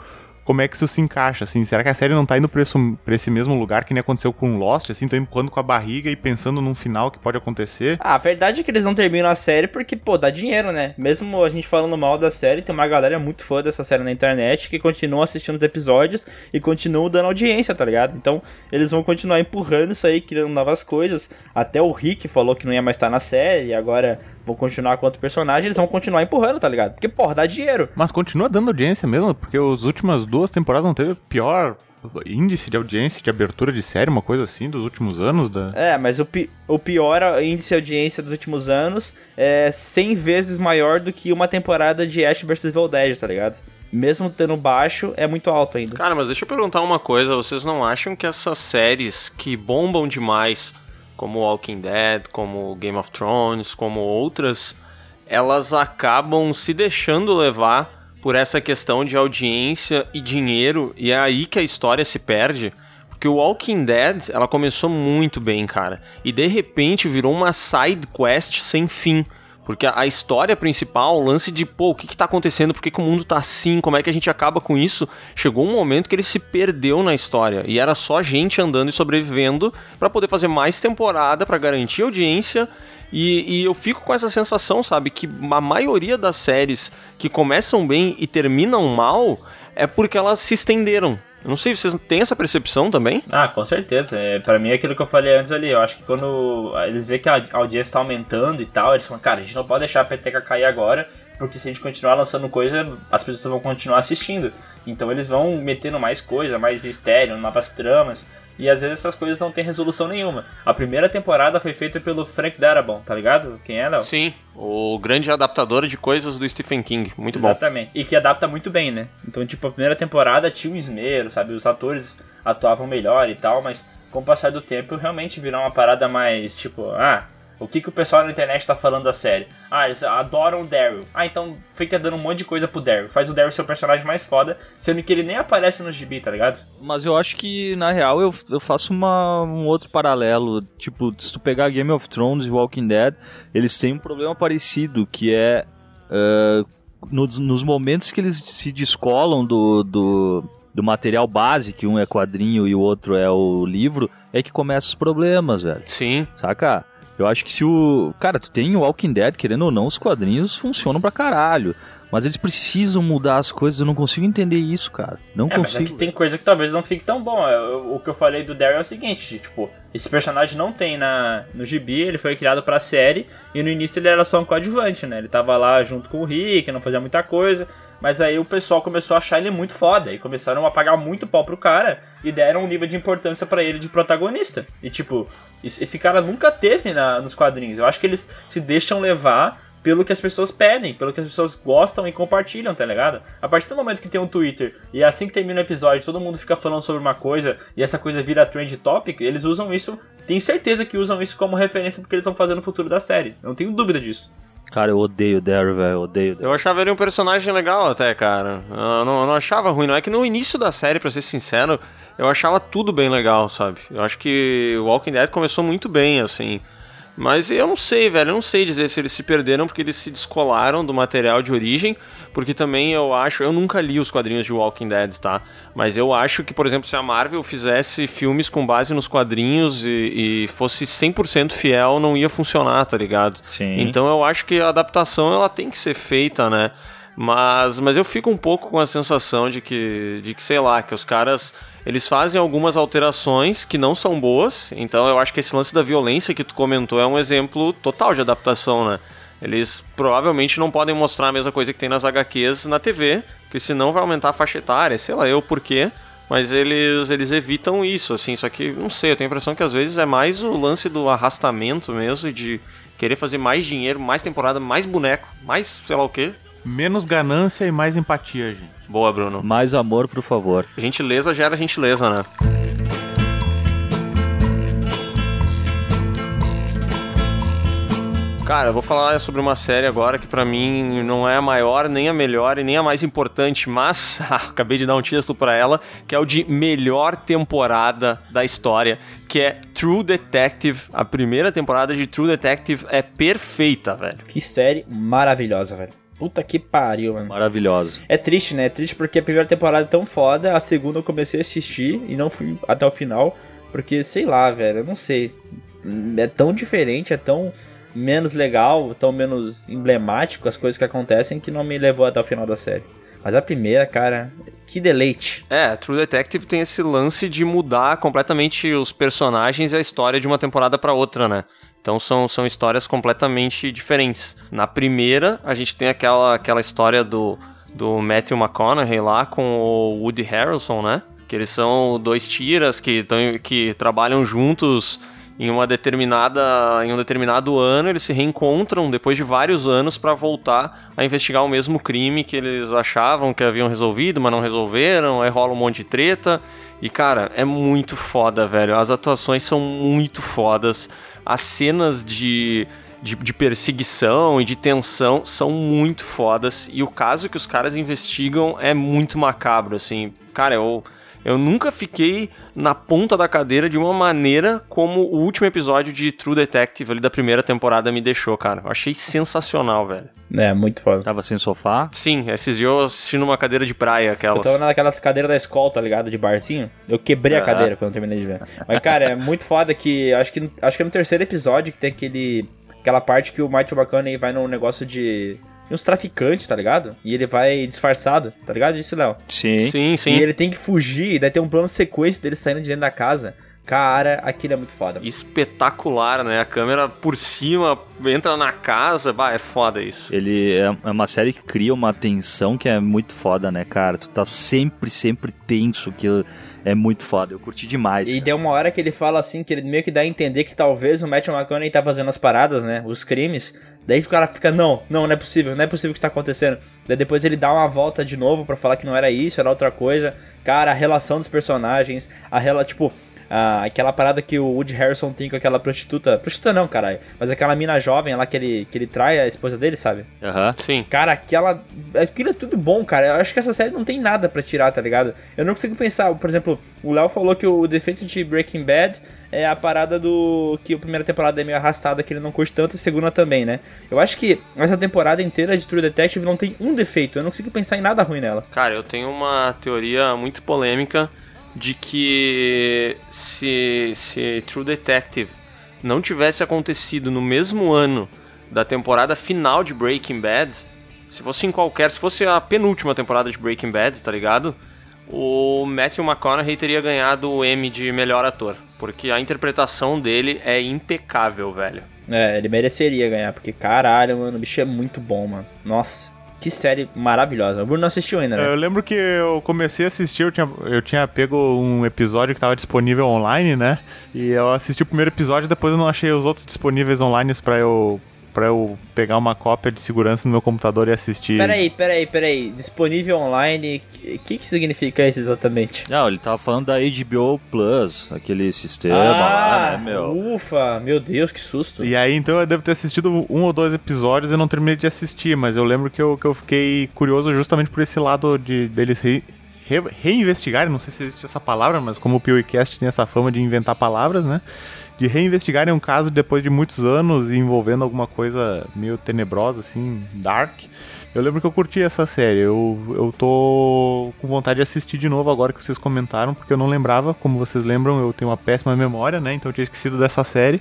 como é que isso se encaixa, assim. Será que a série não tá indo pra esse, pra esse mesmo lugar que nem aconteceu com Lost, assim, tô empurrando com a barriga e pensando num final que pode acontecer? Ah, a verdade é que eles não terminam a série porque, pô, dá dinheiro, né? Mesmo a gente falando mal da série, tem uma galera muito fã dessa série na internet que continua assistindo os episódios e continuam dando audiência, tá ligado? Então, eles vão continuar empurrando isso aí, criando novas coisas. Até o Rick falou que não ia mais estar na série, agora vão continuar com outro personagem, eles vão continuar empurrando, tá ligado? Porque, porra, dá dinheiro. Mas continua dando audiência mesmo, porque as últimas duas temporadas não teve pior índice de audiência de abertura de série, uma coisa assim, dos últimos anos da... É, mas o, pi o pior índice de audiência dos últimos anos é 100 vezes maior do que uma temporada de Ash vs Evil Dead, tá ligado? Mesmo tendo baixo, é muito alto ainda. Cara, mas deixa eu perguntar uma coisa, vocês não acham que essas séries que bombam demais, como Walking Dead, como Game of Thrones, como outras, elas acabam se deixando levar por essa questão de audiência e dinheiro, e é aí que a história se perde. Porque o Walking Dead, ela começou muito bem, cara. E de repente virou uma side quest sem fim. Porque a, história principal, o lance de, pô, o que, que tá acontecendo? Por que, que o mundo tá assim? Como é que a gente acaba com isso? Chegou um momento que ele se perdeu na história. E era só gente andando e sobrevivendo para poder fazer mais temporada, para garantir audiência e, e, eu fico com essa sensação, sabe, que a maioria das séries que começam bem e terminam mal é porque elas se estenderam. Eu não sei, vocês têm essa percepção também? Ah, com certeza. É, para mim é aquilo que eu falei antes ali. Eu acho que quando eles veem que a audiência tá aumentando e tal, eles falam, cara, a gente não pode deixar a peteca cair agora, porque se a gente continuar lançando coisa, as pessoas vão continuar assistindo. Então eles vão metendo mais coisa, mais mistério, novas tramas. E às vezes essas coisas não têm resolução nenhuma. A primeira temporada foi feita pelo Frank Darabont, tá ligado? Quem é, Léo? Sim, o grande adaptador de coisas do Stephen King. Muito Exatamente. bom. Exatamente. E que adapta muito bem, né? Então, tipo, a primeira temporada tinha um esmero, sabe? Os atores atuavam melhor e tal, mas com o passar do tempo realmente virou uma parada mais, tipo, ah o que, que o pessoal na internet tá falando da série? Ah, eles adoram o Daryl. Ah, então fica dando um monte de coisa pro Daryl. Faz o Daryl ser o personagem mais foda, sendo que ele nem aparece no gibi, tá ligado? Mas eu acho que, na real, eu, eu faço uma, um outro paralelo. Tipo, se tu pegar Game of Thrones e Walking Dead, eles têm um problema parecido, que é... Uh, nos, nos momentos que eles se descolam do, do, do material base, que um é quadrinho e o outro é o livro, é que começam os problemas, velho. Sim. Saca? Eu acho que se o. Cara, tu tem o Walking Dead, querendo ou não, os quadrinhos funcionam pra caralho. Mas eles precisam mudar as coisas, eu não consigo entender isso, cara. Não é, consigo. Mas é tem coisa que talvez não fique tão bom. O que eu falei do Daryl é o seguinte, tipo, esse personagem não tem na, no gibi, ele foi criado pra série, e no início ele era só um coadjuvante, né? Ele tava lá junto com o Rick, não fazia muita coisa. Mas aí o pessoal começou a achar ele muito foda. E começaram a pagar muito pau pro cara. E deram um nível de importância para ele de protagonista. E tipo, esse cara nunca teve na, nos quadrinhos. Eu acho que eles se deixam levar pelo que as pessoas pedem, pelo que as pessoas gostam e compartilham, tá ligado? A partir do momento que tem um Twitter e assim que termina o episódio, todo mundo fica falando sobre uma coisa e essa coisa vira trend topic, eles usam isso, tenho certeza que usam isso como referência porque eles vão fazer no futuro da série. Eu não tenho dúvida disso. Cara, eu odeio o Daryl, velho, eu odeio. Eu achava ele um personagem legal até, cara. Eu não, eu não achava ruim, não. É que no início da série, pra ser sincero, eu achava tudo bem legal, sabe? Eu acho que o Walking Dead começou muito bem, assim. Mas eu não sei, velho, eu não sei dizer se eles se perderam porque eles se descolaram do material de origem, porque também eu acho, eu nunca li os quadrinhos de Walking Dead, tá? Mas eu acho que, por exemplo, se a Marvel fizesse filmes com base nos quadrinhos e, e fosse 100% fiel, não ia funcionar, tá ligado? Sim. Então eu acho que a adaptação ela tem que ser feita, né? Mas, mas eu fico um pouco com a sensação de que, de que sei lá, que os caras eles fazem algumas alterações que não são boas, então eu acho que esse lance da violência que tu comentou é um exemplo total de adaptação, né? Eles provavelmente não podem mostrar a mesma coisa que tem nas HQs na TV, porque senão vai aumentar a faixa etária, sei lá eu por quê, mas eles, eles evitam isso, assim, só que, não sei, eu tenho a impressão que às vezes é mais o lance do arrastamento mesmo, e de querer fazer mais dinheiro, mais temporada, mais boneco, mais sei lá o quê. Menos ganância e mais empatia, gente. Boa, Bruno. Mais amor, por favor. Gentileza gera gentileza, né? Cara, eu vou falar sobre uma série agora que para mim não é a maior, nem a melhor e nem a mais importante, mas ah, acabei de dar um título para ela, que é o de melhor temporada da história, que é True Detective. A primeira temporada de True Detective é perfeita, velho. Que série maravilhosa, velho. Puta que pariu, mano. Maravilhoso. É triste, né? É triste porque a primeira temporada é tão foda, a segunda eu comecei a assistir e não fui até o final, porque sei lá, velho, eu não sei. É tão diferente, é tão menos legal, tão menos emblemático as coisas que acontecem que não me levou até o final da série. Mas a primeira, cara, que deleite. É, True Detective tem esse lance de mudar completamente os personagens e a história de uma temporada para outra, né? Então são, são histórias completamente diferentes. Na primeira, a gente tem aquela, aquela história do, do Matthew McConaughey lá com o Woody Harrelson, né? Que eles são dois tiras que, tão, que trabalham juntos em uma determinada em um determinado ano eles se reencontram depois de vários anos para voltar a investigar o mesmo crime que eles achavam que haviam resolvido, mas não resolveram, aí rola um monte de treta. E cara, é muito foda, velho. As atuações são muito fodas. As cenas de de, de, perseguição e de tensão são muito fodas. E o caso que os caras investigam é muito macabro, assim. Cara, eu, eu nunca fiquei na ponta da cadeira de uma maneira como o último episódio de True Detective ali da primeira temporada me deixou, cara. Eu achei sensacional, velho. É, muito foda. Tava sem sofá? Sim, esses dias eu assisti numa cadeira de praia, aquelas. Eu tava naquelas cadeiras da escola, tá ligado? De barzinho. Eu quebrei a cadeira quando eu terminei de ver. Mas, cara, é muito foda que. Acho que, acho que é no terceiro episódio que tem aquele. Aquela parte que o Michael McConaughey vai num negócio de uns traficantes, tá ligado? E ele vai disfarçado, tá ligado isso, Léo? Sim. Sim, sim. E ele tem que fugir, e daí tem um plano sequência dele saindo de dentro da casa. Cara, aquilo é muito foda. Espetacular, né? A câmera por cima entra na casa. Bah, é foda isso. Ele é é uma série que cria uma tensão que é muito foda, né, cara? Tu tá sempre, sempre tenso, que é muito foda. Eu curti demais. E cara. deu uma hora que ele fala assim, que ele meio que dá a entender que talvez o Matthew McConaughey tá fazendo as paradas, né? Os crimes. Daí o cara fica, não, não, não é possível, não é possível o que tá acontecendo. Daí depois ele dá uma volta de novo pra falar que não era isso, era outra coisa. Cara, a relação dos personagens, a relação, tipo, ah, aquela parada que o Woody Harrison tem com aquela prostituta. Prostituta não, caralho. Mas aquela mina jovem lá que ele, que ele trai a esposa dele, sabe? Aham. Sim. Cara, aquela. Aquilo é tudo bom, cara. Eu acho que essa série não tem nada pra tirar, tá ligado? Eu não consigo pensar, por exemplo, o Léo falou que o defeito de Breaking Bad é a parada do. que a primeira temporada é meio arrastada, que ele não curte tanto, a segunda também, né? Eu acho que essa temporada inteira de True Detective não tem um defeito. Eu não consigo pensar em nada ruim nela. Cara, eu tenho uma teoria muito polêmica de que se, se True Detective não tivesse acontecido no mesmo ano da temporada final de Breaking Bad, se fosse em qualquer, se fosse a penúltima temporada de Breaking Bad, tá ligado? O Matthew McConaughey teria ganhado o Emmy de melhor ator, porque a interpretação dele é impecável, velho. É, ele mereceria ganhar, porque caralho, mano, o bicho é muito bom, mano. Nossa, que série maravilhosa. O Bruno não assistiu ainda, né? Eu lembro que eu comecei a assistir, eu tinha, eu tinha pego um episódio que tava disponível online, né? E eu assisti o primeiro episódio, depois eu não achei os outros disponíveis online pra eu, pra eu pegar uma cópia de segurança no meu computador e assistir. Peraí, peraí, peraí. Disponível online, o que, que significa isso exatamente? Não, ele tava falando da HBO Plus, aquele sistema lá, né, meu? ufa, meu Deus, que susto. E aí, então, eu devo ter assistido um ou dois episódios e não terminei de assistir, mas eu lembro que eu, que eu fiquei curioso justamente por esse lado de deles re, re, reinvestigarem, não sei se existe essa palavra, mas como o PewCast tem essa fama de inventar palavras, né? De reinvestigarem um caso depois de muitos anos envolvendo alguma coisa meio tenebrosa, assim, dark. Eu lembro que eu curti essa série. Eu, eu tô com vontade de assistir de novo agora que vocês comentaram, porque eu não lembrava. Como vocês lembram, eu tenho uma péssima memória, né? Então eu tinha esquecido dessa série.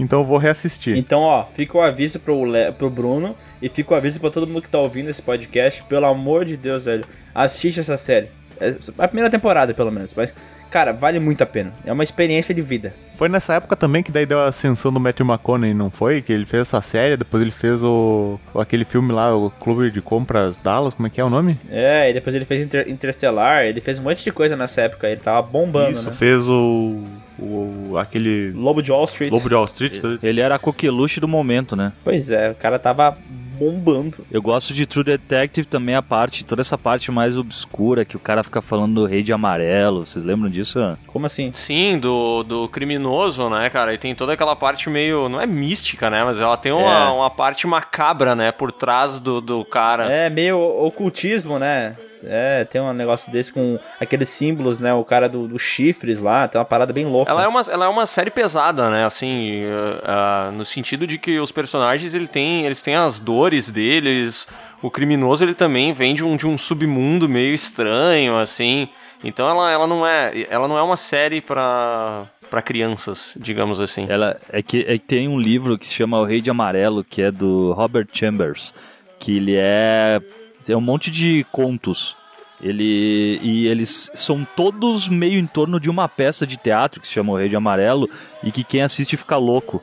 Então eu vou reassistir. Então, ó, fica o aviso pro, Le pro Bruno e fica o aviso pra todo mundo que tá ouvindo esse podcast. Pelo amor de Deus, velho, assiste essa série. É a primeira temporada, pelo menos. Mas, cara, vale muito a pena. É uma experiência de vida. Foi nessa época também que daí deu a ascensão do Matthew McConaughey, não foi? Que ele fez essa série, depois ele fez o aquele filme lá, o Clube de Compras Dallas, como é que é o nome? É, e depois ele fez Inter Interstellar, ele fez um monte de coisa nessa época, ele tava bombando, Isso, né? fez o, o aquele Lobo de Wall Street. Lobo de Wall Street. Ele era a coqueluche do momento, né? Pois é, o cara tava bombando. Eu gosto de True Detective também a parte, toda essa parte mais obscura que o cara fica falando do rei de amarelo. Vocês lembram disso? Como assim? Sim, do, do criminoso, né, cara? E tem toda aquela parte meio. Não é mística, né? Mas ela tem uma, É. uma parte macabra, né? Por trás do, do cara. É meio ocultismo, né? É, tem um negócio desse com aqueles símbolos, né? O cara do, dos chifres lá, tem uma parada bem louca. Ela é, uma, ela é uma série pesada, né? Assim, uh, uh, no sentido de que os personagens ele tem, eles têm as dores deles, o criminoso ele também vem de um, de um submundo meio estranho, assim. Então ela, ela, não, é, ela não é uma série pra, pra crianças, digamos assim. Ela é que, é que tem um livro que se chama O Rei de Amarelo, que é do Robert Chambers, que ele é é um monte de contos. Ele e eles são todos meio em torno de uma peça de teatro que se chama O Rei de Amarelo e que quem assiste fica louco,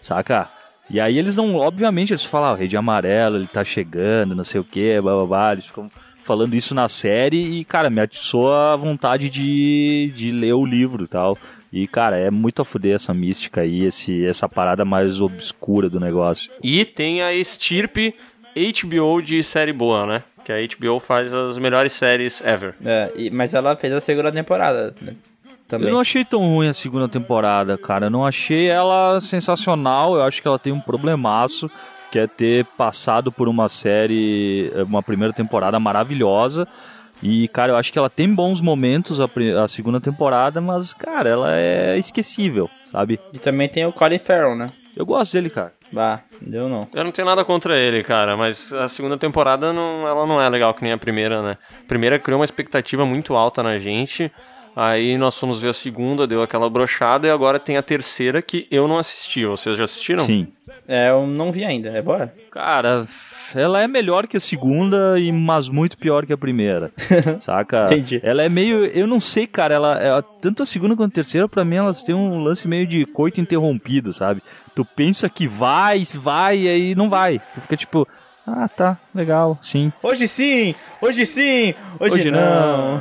saca? E aí eles não, obviamente, eles falam, ah, o Rei de Amarelo, ele tá chegando, não sei o que, blá blá blá, eles ficam falando isso na série e, cara, me atiçou a vontade de, de ler o livro e tal. E, cara, é muito a fuder essa mística aí, esse, essa parada mais obscura do negócio. E tem a estirpe HBO de série boa, né? Que a HBO faz as melhores séries ever. É, e- mas ela fez a segunda temporada, né? Também. Eu não achei tão ruim a segunda temporada, cara. Eu não achei ela sensacional. Eu acho que ela tem um problemaço, que é ter passado por uma série, uma primeira temporada maravilhosa. E, cara, eu acho que ela tem bons momentos a, a segunda temporada, mas, cara, ela é esquecível, sabe? E também tem o Colin Farrell, né? Eu gosto dele, cara. Bah, deu não. Eu não tenho nada contra ele, cara, mas a segunda temporada não, ela não é legal que nem a primeira, né? A primeira criou uma expectativa muito alta na gente. Aí nós fomos ver a segunda, deu aquela brochada, e agora tem a terceira que eu não assisti. Vocês já assistiram? Sim. É, eu não vi ainda, é boa? Cara, ela é melhor que a segunda, e mas muito pior que a primeira. saca? Entendi. Ela é meio. Eu não sei, cara. Ela, ela- tanto a segunda quanto a terceira, pra mim, elas têm um lance meio de coito interrompido, sabe? Tu pensa que vai, vai, e aí não vai. Tu fica tipo. Ah, tá, legal, sim. Hoje sim! Hoje sim! Hoje, Hoje não!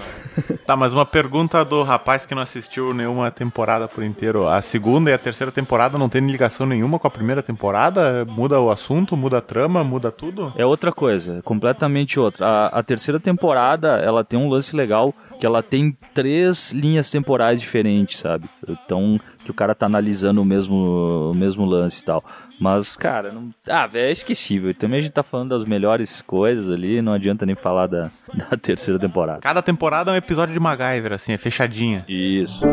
Tá, mas uma pergunta do rapaz que não assistiu nenhuma temporada por inteiro. A segunda e a terceira temporada não tem ligação nenhuma com a primeira temporada? Muda o assunto, muda a trama, muda tudo? É outra coisa, é completamente outra. A, a terceira temporada, ela tem um lance legal, que ela tem três linhas temporais diferentes, sabe? Então, que o cara tá analisando o mesmo, o mesmo lance e tal. Mas, cara, não... ah, velho, é esquecível. E também a gente tá falando das melhores coisas ali, não adianta nem falar da, da terceira temporada. Cada temporada é um episódio de MacGyver, assim, é fechadinha. Isso.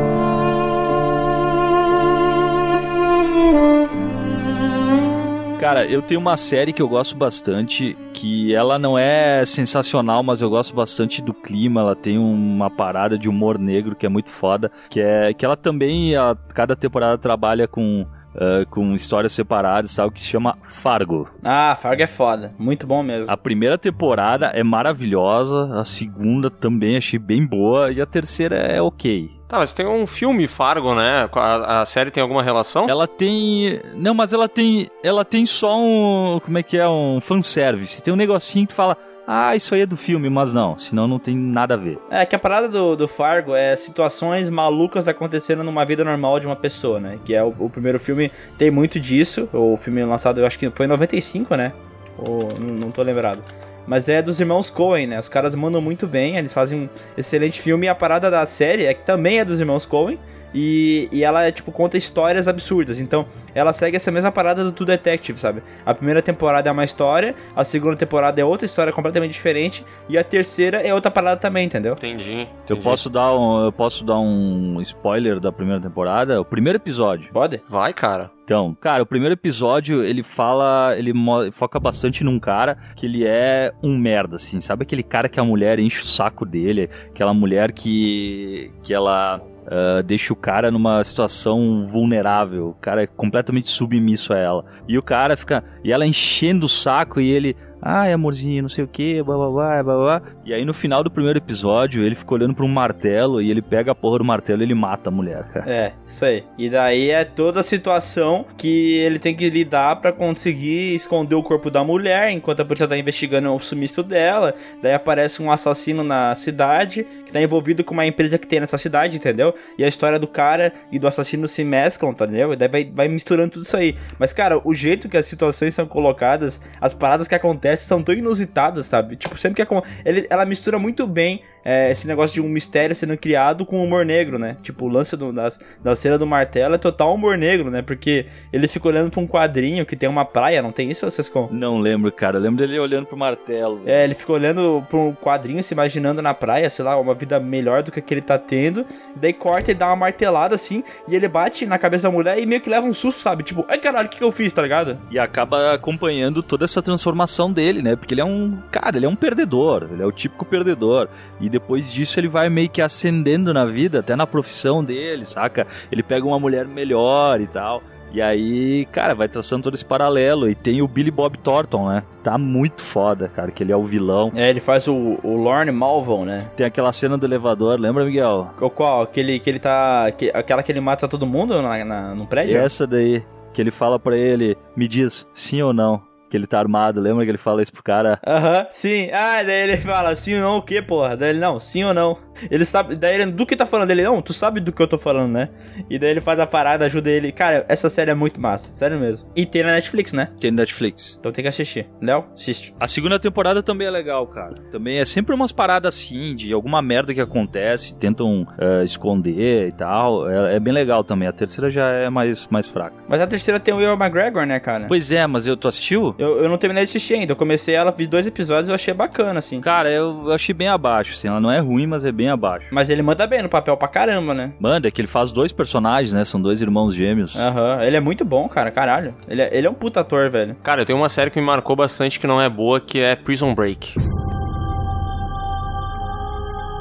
Cara, eu tenho uma série que eu gosto bastante, que ela não é sensacional, mas eu gosto bastante do clima, ela tem uma parada de humor negro que é muito foda, que é que ela também, a, cada temporada trabalha com, ah, com histórias separadas, tal, que se chama Fargo. Ah, Fargo é foda. Muito bom mesmo. A primeira temporada é maravilhosa, a segunda também achei bem boa, e a terceira é ok. Tá, mas tem um filme Fargo, né? A, a série tem alguma relação? Ela tem. Não, mas ela tem. Ela tem só um. Como é que é? Um fanservice. Tem um negocinho que tu fala. Ah, isso aí é do filme, mas não. Senão não tem nada a ver. É que a parada do, do Fargo é situações malucas acontecendo numa vida normal de uma pessoa, né? Que é o, o primeiro filme tem muito disso. O filme lançado, eu acho que foi em 95, né? Ou não, não tô lembrado. Mas é dos irmãos Coen, né? Os caras mandam muito bem, eles fazem um excelente filme. E a parada da série é que também é dos irmãos Coen. E, e ela, é, tipo, conta histórias absurdas. Então, ela segue essa mesma parada do True Detective, sabe? A primeira temporada é uma história, a segunda temporada é outra história completamente diferente, e a terceira é outra parada também, entendeu? Entendi. Eu entendi. posso dar um. Eu posso dar um spoiler da primeira temporada? O primeiro episódio. Pode? Vai, cara. Então, cara, o primeiro episódio ele fala, ele foca bastante num cara que ele é um merda, assim, sabe aquele cara que a mulher enche o saco dele, aquela mulher que que ela ah, deixa o cara numa situação vulnerável, o cara é completamente submisso a ela e o cara fica e ela enchendo o saco e ele Ai, amorzinho, não sei o que, blá blá blá, blá blá. E aí no final do primeiro episódio, ele fica olhando pra um martelo e ele pega a porra do martelo e ele mata a mulher, cara. É, isso aí. E daí é toda a situação que ele tem que lidar pra conseguir esconder o corpo da mulher enquanto a polícia tá investigando o sumiço dela. Daí aparece um assassino na cidade que tá envolvido com uma empresa que tem nessa cidade, entendeu? E a história do cara e do assassino se mesclam, tá entendeu? E daí vai, vai misturando tudo isso aí. Mas, cara, o jeito que as situações são colocadas, as paradas que acontecem são tão inusitadas, sabe? Tipo, sempre que acon- ele, ela mistura muito bem é, esse negócio de um mistério sendo criado com humor negro, né? Tipo, o lance do, das, da cena do martelo é total humor negro, né? Porque ele fica olhando pra um quadrinho que tem uma praia, não tem isso, vocês com? Não lembro, cara. Eu lembro dele olhando pro martelo. É, ele fica olhando pra um quadrinho, se imaginando na praia, sei lá, uma vida melhor do que a que ele tá tendo. Daí corta e dá uma martelada assim, e ele bate na cabeça da mulher e meio que leva um susto, sabe? Tipo, ai caralho, o que, que eu fiz, tá ligado? E acaba acompanhando toda essa transformação dele, né? Porque ele é um. Cara, ele é um perdedor. Ele é o típico perdedor. E depois disso ele vai meio que ascendendo na vida, até na profissão dele, saca? Ele pega uma mulher melhor e tal. E aí, cara, vai traçando todo esse paralelo. E tem o Billy Bob Thornton, né? Tá muito foda, cara, que ele é o vilão. É, ele faz o, o Lorne Malvon, né? Tem aquela cena do elevador, lembra, Miguel? O qual? Aquele que ele tá. que- aquela que ele mata todo mundo na, na, no prédio? essa daí, que ele fala pra ele, me diz sim ou não. Que ele tá armado, lembra que ele fala isso pro cara? Aham, sim. Ah, daí ele fala sim ou não o quê, porra? Daí ele, não, sim ou não. Ele sabe, daí ele, do que tá falando? Ele, não, tu sabe do que eu tô falando, né? E daí ele faz a parada, ajuda ele. Cara, essa série é muito massa, sério mesmo. E tem na Netflix, né? Tem no Netflix. Então tem que assistir. Léo, assiste. A segunda temporada também é legal, cara. Também é sempre umas paradas assim, de alguma merda que acontece, tentam eh, esconder e tal. É, é bem legal também. A terceira já é mais, mais fraca. Mas a terceira tem o Will McGregor, né, cara? Pois é, mas eu, tu assistiu? Eu, eu não terminei de assistir ainda. Eu comecei ela, vi dois episódios e eu achei bacana, assim. Cara, eu achei bem abaixo, assim. Ela não é ruim, mas é bem abaixo. Mas ele manda bem no papel pra caramba, né? Manda, é que ele faz dois personagens, né? São dois irmãos gêmeos. Aham, ele é muito bom, cara, caralho. Ele é, ele é um puta ator, velho. Cara, eu tenho uma série que me marcou bastante que não é boa, que é Prison Break.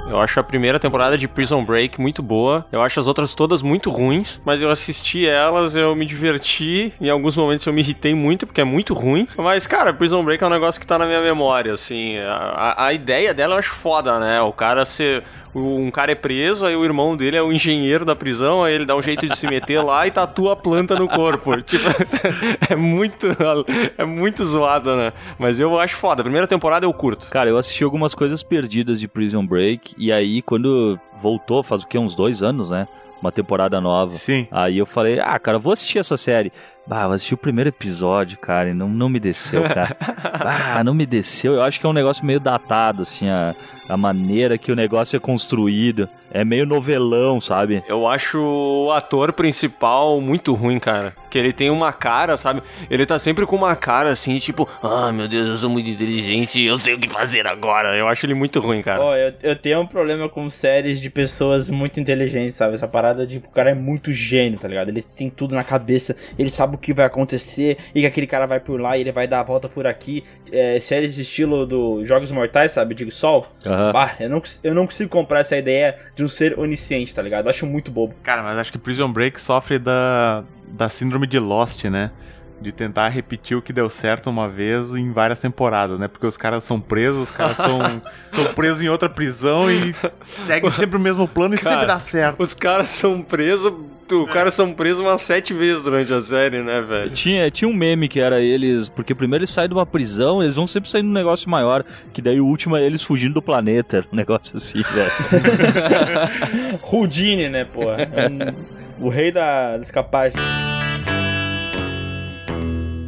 Eu acho a primeira temporada de Prison Break muito boa. Eu acho as outras todas muito ruins, mas eu assisti elas, eu me diverti. Em alguns momentos eu me irritei muito, porque é muito ruim. Mas, cara, Prison Break é um negócio que tá na minha memória, assim. A, a- ideia dela eu acho foda, né? O cara ser. Um cara é preso, aí o irmão dele é o engenheiro da prisão, aí ele dá um jeito de se meter lá e tatua a planta no corpo. Tipo, é muito. É muito zoado, né? Mas eu acho foda. A primeira temporada eu curto. Cara, eu assisti algumas coisas perdidas de Prison Break. E aí, quando voltou, faz o quê? Uns dois anos, né? Uma temporada nova. Sim. Aí eu falei, ah, cara, vou assistir essa série. Bah, eu assisti o primeiro episódio, cara, e não, não me desceu, cara. ah, não me desceu. Eu acho que é um negócio meio datado, assim, a, a maneira que o negócio é construído. É meio novelão, sabe? Eu acho o ator principal muito ruim, cara. Que ele tem uma cara, sabe? Ele tá sempre com uma cara assim, tipo, ah, meu Deus, eu sou muito inteligente, eu sei o que fazer agora. Eu acho ele muito ruim, cara. Ó, eu, eu tenho um problema com séries de pessoas muito inteligentes, sabe? Essa parada de o cara é muito gênio, tá ligado? Ele tem tudo na cabeça, ele sabe o que vai acontecer e que aquele cara vai por lá e ele vai dar a volta por aqui. É, séries de estilo do Jogos Mortais, sabe? De Sol. Aham. Bah, eu não, eu não consigo comprar essa ideia de um ser onisciente, tá ligado? Eu acho muito bobo. Cara, mas acho que Prison Break sofre da, da síndrome de Lost, né? De tentar repetir o que deu certo uma vez em várias temporadas, né? Porque os caras são presos, os caras são, são presos em outra prisão e seguem sempre o mesmo plano e Cara, sempre dá certo. Os caras são presos. Os caras são presos umas sete vezes durante a série, né, velho? Tinha, tinha um meme que era eles, porque primeiro eles saem de uma prisão, eles vão sempre sair de um negócio maior, que daí o último é eles fugindo do planeta, um negócio assim, velho. Houdini, né, pô? É um- o rei da, das capazes.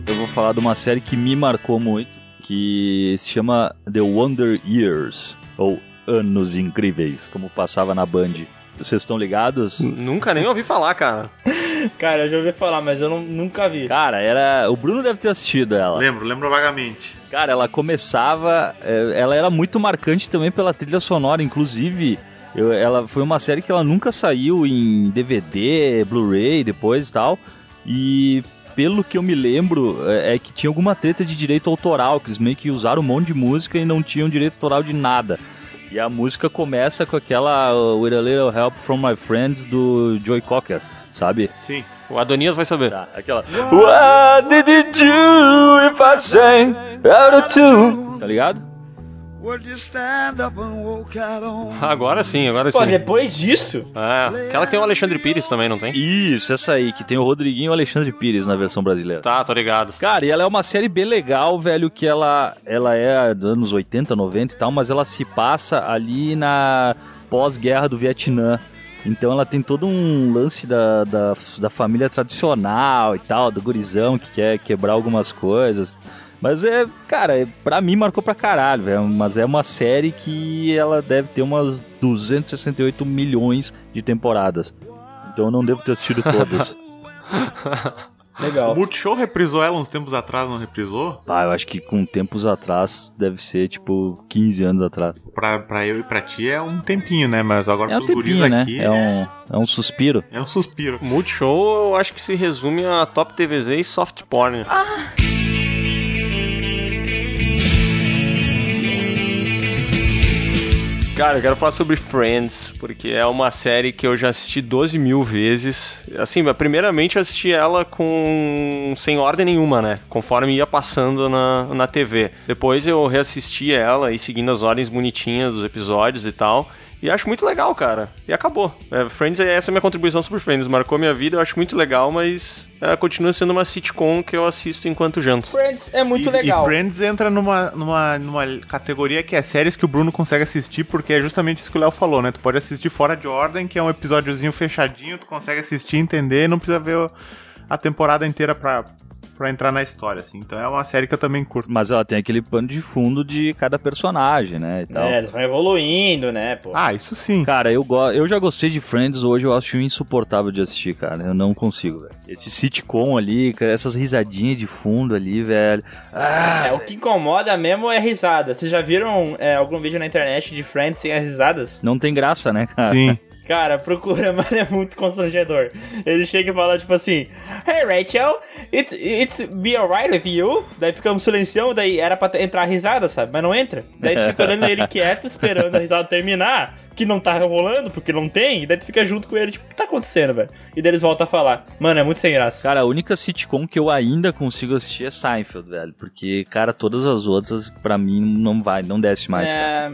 Eu vou falar de uma série que me marcou muito, que se chama The Wonder Years, ou Anos Incríveis, como passava na Band. Vocês estão ligados? Nunca nem ouvi falar, cara. Cara, eu já ouvi falar, mas eu não- nunca vi. Cara, era. O Bruno deve ter assistido ela. Lembro, lembro vagamente. Cara, ela começava. é, Ela era muito marcante também pela trilha sonora, inclusive. eu- ela foi uma série que ela nunca saiu em DVD, Blu-ray depois e tal. E pelo que eu me lembro, é, é que tinha alguma treta de direito autoral, que eles meio que usaram um monte de música e não tinham direito autoral de nada. E a música começa com aquela uh, With a Little Help from My Friends do Joey Cocker, sabe? Sim. O Adonias vai saber. Tá, aquela. What did you do if I sang out of tune? Tá ligado? Agora sim, agora sim. Pô, depois disso, É, aquela que tem o Alexandre Pires também, não tem? Isso, essa aí, que tem o Rodriguinho e o Alexandre Pires na versão brasileira. Tá, tô ligado. Cara, e ela é uma série bem legal, velho, que ela, ela é dos anos 80, 90 e tal, mas ela se passa ali na pós-guerra do Vietnã. Então ela tem todo um lance da, da, da família tradicional e tal, do gurizão que quer quebrar algumas coisas. Mas é, cara, é- pra mim marcou pra caralho, velho. Mas é uma série que ela deve ter umas 268 milhões de temporadas. Então eu não devo ter assistido todas. Legal. O Multishow reprisou ela uns tempos atrás, não reprisou? ah, eu acho que com tempos atrás deve ser tipo 15 anos atrás. Pra, pra eu e pra ti é um tempinho, né? Mas agora É um tempinho, né? aqui É um, é um suspiro. é um suspiro. Multishow eu acho que se resume a Top TVZ e Soft Porn. Cara, eu quero falar sobre Friends, porque é uma série que eu já assisti 12 mil vezes. Assim, primeiramente eu assisti ela com sem ordem nenhuma, né? Conforme ia passando na, na TV. Depois eu reassisti ela e seguindo as ordens bonitinhas dos episódios e tal. E acho muito legal, cara. E acabou. É, Friends, essa é a minha contribuição sobre Friends. Marcou minha vida, eu acho muito legal, mas é, continua sendo uma sitcom que eu assisto enquanto janto. Friends é muito e, legal. E Friends entra numa, numa, numa categoria que é séries que o Bruno consegue assistir, porque é justamente isso que o Léo falou, né? Tu pode assistir fora de ordem, que é um episódiozinho fechadinho, tu consegue assistir, entender, e não precisa ver o- a temporada inteira pra, pra entrar na história, assim. Então é uma série que eu também curto. Mas ela tem aquele pano de fundo de cada personagem, né? E tal. É, eles vão evoluindo, né, pô. Ah, isso sim. Cara, eu, go eu já gostei de Friends, hoje eu acho insuportável de assistir, cara. Eu não consigo, velho. Esse sitcom ali, essas risadinhas de fundo ali, velho. Ah, É, o que incomoda mesmo é risada. Vocês já viram é, algum vídeo na internet de Friends sem as risadas? não tem graça, né, cara? Sim. Cara, procura, mas é muito constrangedor. Ele chega e fala, tipo assim, Hey Rachel, it's, it's be alright with you? Daí fica um silencião, daí era pra entrar a risada, sabe? Mas não entra. Daí tu fica olhando ele quieto, esperando a risada terminar, que não tá rolando, porque não tem, e daí tu fica junto com ele, tipo, o que tá acontecendo, velho? E daí eles voltam a falar. Mano, é muito sem graça. Cara, a única sitcom que eu ainda consigo assistir é Seinfeld, velho. Porque, cara, todas as outras, pra mim, não vai, não desce mais, cara.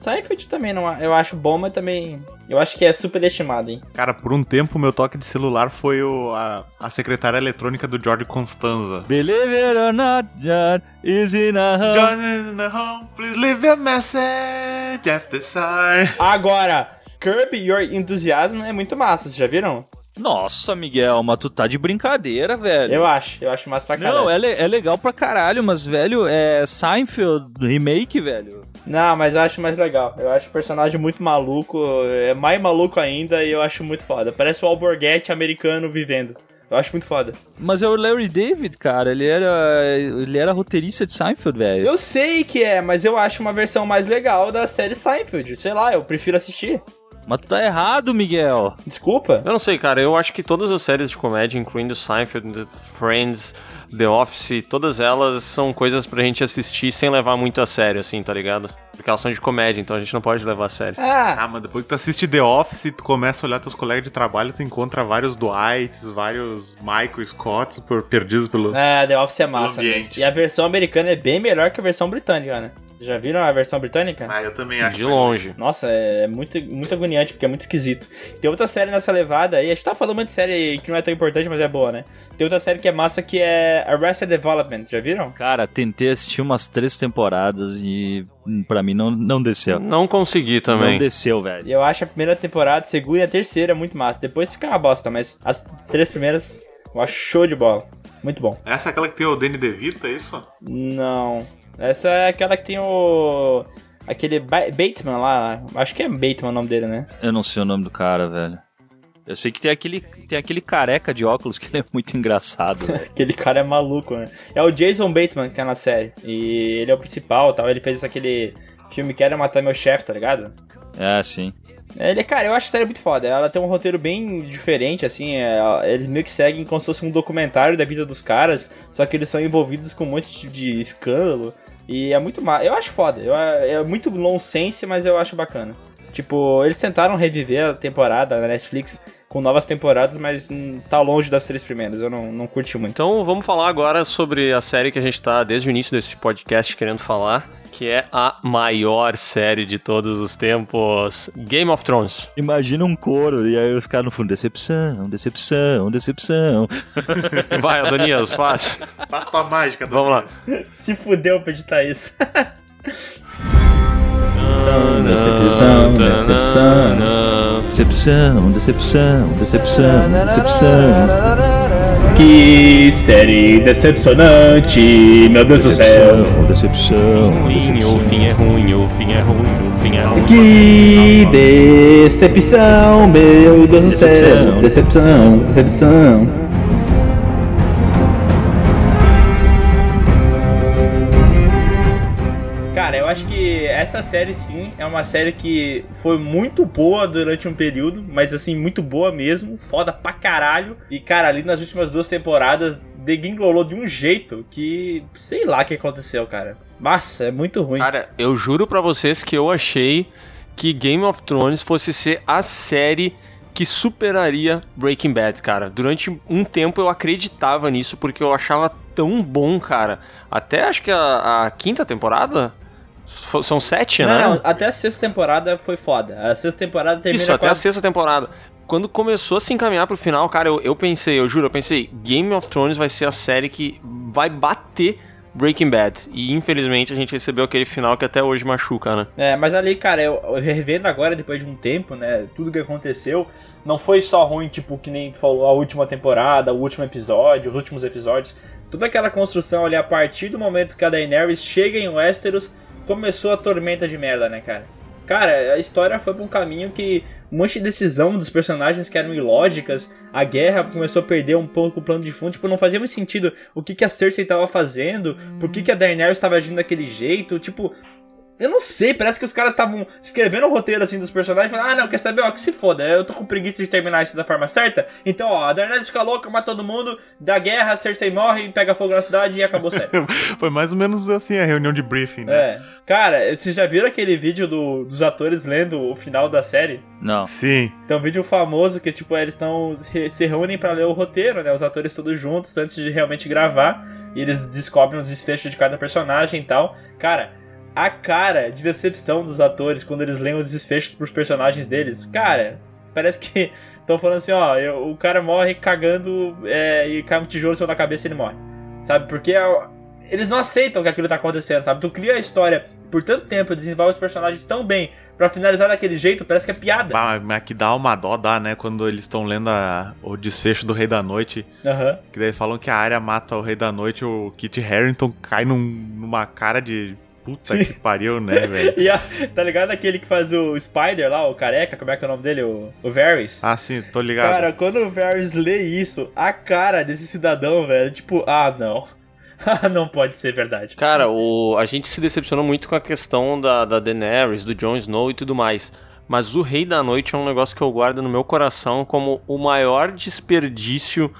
Seinfeld também não, eu acho bom, mas também eu acho que é superestimado, hein? Cara, por um tempo meu toque de celular foi o, a, a secretária eletrônica do George Constanza. Believe it or not, John is in a home. John is in the home, please leave your message after sign. Agora, Curb Your Enthusiasm é muito massa, vocês já viram? Nossa, Miguel, mas tu tá de brincadeira, velho. Eu acho, eu acho massa pra caralho. Não, é, le- é legal pra caralho, mas, velho, é Seinfeld remake, velho. Não, mas eu acho mais legal. Eu acho o personagem muito maluco, é mais maluco ainda e eu acho muito foda. Parece o Alborguete americano vivendo. Eu acho muito foda. Mas é o Larry David, cara, ele era, ele era roteirista de Seinfeld, velho. Eu sei que é, mas eu acho uma versão mais legal da série Seinfeld. Sei lá, eu prefiro assistir. Mas tu tá errado, Miguel. Desculpa. Eu não sei, cara. Eu acho que todas as séries de comédia, incluindo Seinfeld, The Friends, The Office, todas elas são coisas pra gente assistir sem levar muito a sério, assim, tá ligado? Porque elas são de comédia, então a gente não pode levar a sério. Ah, Ah, mas depois que tu assiste The Office, tu começa a olhar teus colegas de trabalho, tu encontra vários Dwights, vários Michael Scotts por, perdidos pelo... é, The Office é massa. ambiente. mesmo. E a versão americana é bem melhor que a versão britânica, né? Já viram a versão britânica? Ah, eu também acho. De longe. Nossa, é muito, muito agoniante, porque é muito esquisito. Tem outra série nessa levada aí, a gente tá falando uma de série que não é tão importante, mas é boa, né? Tem outra série que é massa que é Arrested Development, já viram? Cara, tentei assistir umas três temporadas e hum, pra mim não, não desceu. Não consegui Não também. desceu, velho. Eu acho a primeira temporada, a segunda e a terceira muito massa. Depois fica uma bosta, mas as três primeiras eu acho show de bola. Muito bom. Essa é aquela que tem o Danny DeVito, é isso? Não. Essa é aquela que tem o. Aquele ba Bateman lá. Acho que é Bateman o nome dele, né? Eu não sei o nome do cara, velho. Eu sei que tem aquele, tem aquele careca de óculos que ele é muito engraçado, velho. Aquele cara é maluco, né? É o Jason Bateman que tá na série. E ele é o principal tal. Ele fez aquele filme Quero Matar Meu Chefe, tá ligado? É, sim. Ele, cara, eu acho a série muito foda. Ela tem um roteiro bem diferente, assim. é, eles meio que seguem como se fosse um documentário da vida dos caras. Só que eles são envolvidos com um monte de escândalo. E é muito mal. Eu acho foda. Eu, é muito nonsense, mas eu acho bacana. Tipo, eles tentaram reviver a temporada na Netflix com novas temporadas, mas hum, tá longe das três primeiras. Eu não, não curti muito. Então vamos falar agora sobre a série que a gente tá desde o início desse podcast querendo falar, que é a maior série de todos os tempos, Game of Thrones. Imagina um coro e aí os caras no fundo, decepção, decepção, decepção. Vai, Adonias, faz. Passa tua mágica, Vamos lá. Se fudeu pra editar isso. Decepção, decepção, decepção, decepção, decepção, decepção. Que série decepcionante, meu Deus do céu. Decepção, decepção. Ruim, decepção. o fim é ruim, o fim é ruim, o fim é ruim. Que decepção, meu Deus do céu. Decepção, Decepção, decepção. Essa série sim é uma série que foi muito boa durante um período, mas assim, muito boa mesmo, foda pra caralho. E cara, ali nas últimas duas temporadas, degringolou de um jeito que sei lá o que aconteceu, cara. Massa, é muito ruim. Cara, eu juro pra vocês que eu achei que Game of Thrones fosse ser a série que superaria Breaking Bad, cara. Durante um tempo eu acreditava nisso porque eu achava tão bom, cara. Até acho que a, a quinta temporada são sete, não, né? não, até a sexta temporada foi foda. A sexta temporada termina Isso, até com a sexta temporada. Quando começou a se encaminhar pro final, cara, eu, eu pensei, eu juro, eu pensei, Game of Thrones vai ser a série que vai bater Breaking Bad. E infelizmente a gente recebeu aquele final que até hoje machuca, né? É, mas ali, cara, eu, eu revendo agora, depois de um tempo, né, tudo que aconteceu, não foi só ruim, tipo, que nem falou, a última temporada, o último episódio, os últimos episódios. Toda aquela construção ali, a partir do momento que a Daenerys chega em Westeros, começou a tormenta de merda, né, cara? Cara, a história foi pra um caminho que um monte de decisão dos personagens que eram ilógicas, a guerra começou a perder um pouco o plano de fundo, tipo, não fazia muito sentido o que, que a Cersei tava fazendo, por que, que a Daenerys tava agindo daquele jeito, tipo, eu não sei, parece que os caras estavam escrevendo o roteiro assim dos personagens, falando, ah não, quer saber, ó, que se foda, eu tô com preguiça de terminar isso da forma certa, então ó, a Daenerys fica louca, mata todo mundo, dá guerra, a Cersei morre, pega fogo na cidade e acabou a série. Foi mais ou menos assim a reunião de briefing, né? é. Cara, vocês já viram aquele vídeo do- dos atores lendo o final da série? Não. Sim. Tem um vídeo famoso que, tipo, eles estão se reúnem pra ler o roteiro, né? Os atores todos juntos antes de realmente gravar. E eles descobrem os desfechos de cada personagem e tal. Cara, a cara de decepção dos atores quando eles leem os desfechos pros personagens deles, cara, parece que estão falando assim, ó, eu- o cara morre cagando é, e cai um tijolo cima da cabeça e ele morre. Sabe? Porque a- eles não aceitam que aquilo tá acontecendo, sabe? Tu cria a história por tanto tempo, desenvolve os personagens tão bem, pra finalizar daquele jeito, parece que é piada. Bah, Mas que dá uma dó, dá, né? Quando eles estão lendo a- o desfecho do Rei da Noite. Aham. Que daí falam que a área mata o Rei da Noite, o Kit Harington cai num- numa cara de. Puta Sim. que pariu, né, velho? E a, tá ligado aquele que faz o Spider lá, o careca, como é que é o nome dele? O, o Varys? Ah, sim, tô ligado. Cara, quando o Varys lê isso, a cara desse cidadão, velho, tipo, ah, não. Ah, não pode ser verdade. Cara, o, a gente se decepcionou muito com a questão da, da Daenerys, do Jon Snow e tudo mais. Mas o Rei da Noite é um negócio que eu guardo no meu coração como o maior desperdício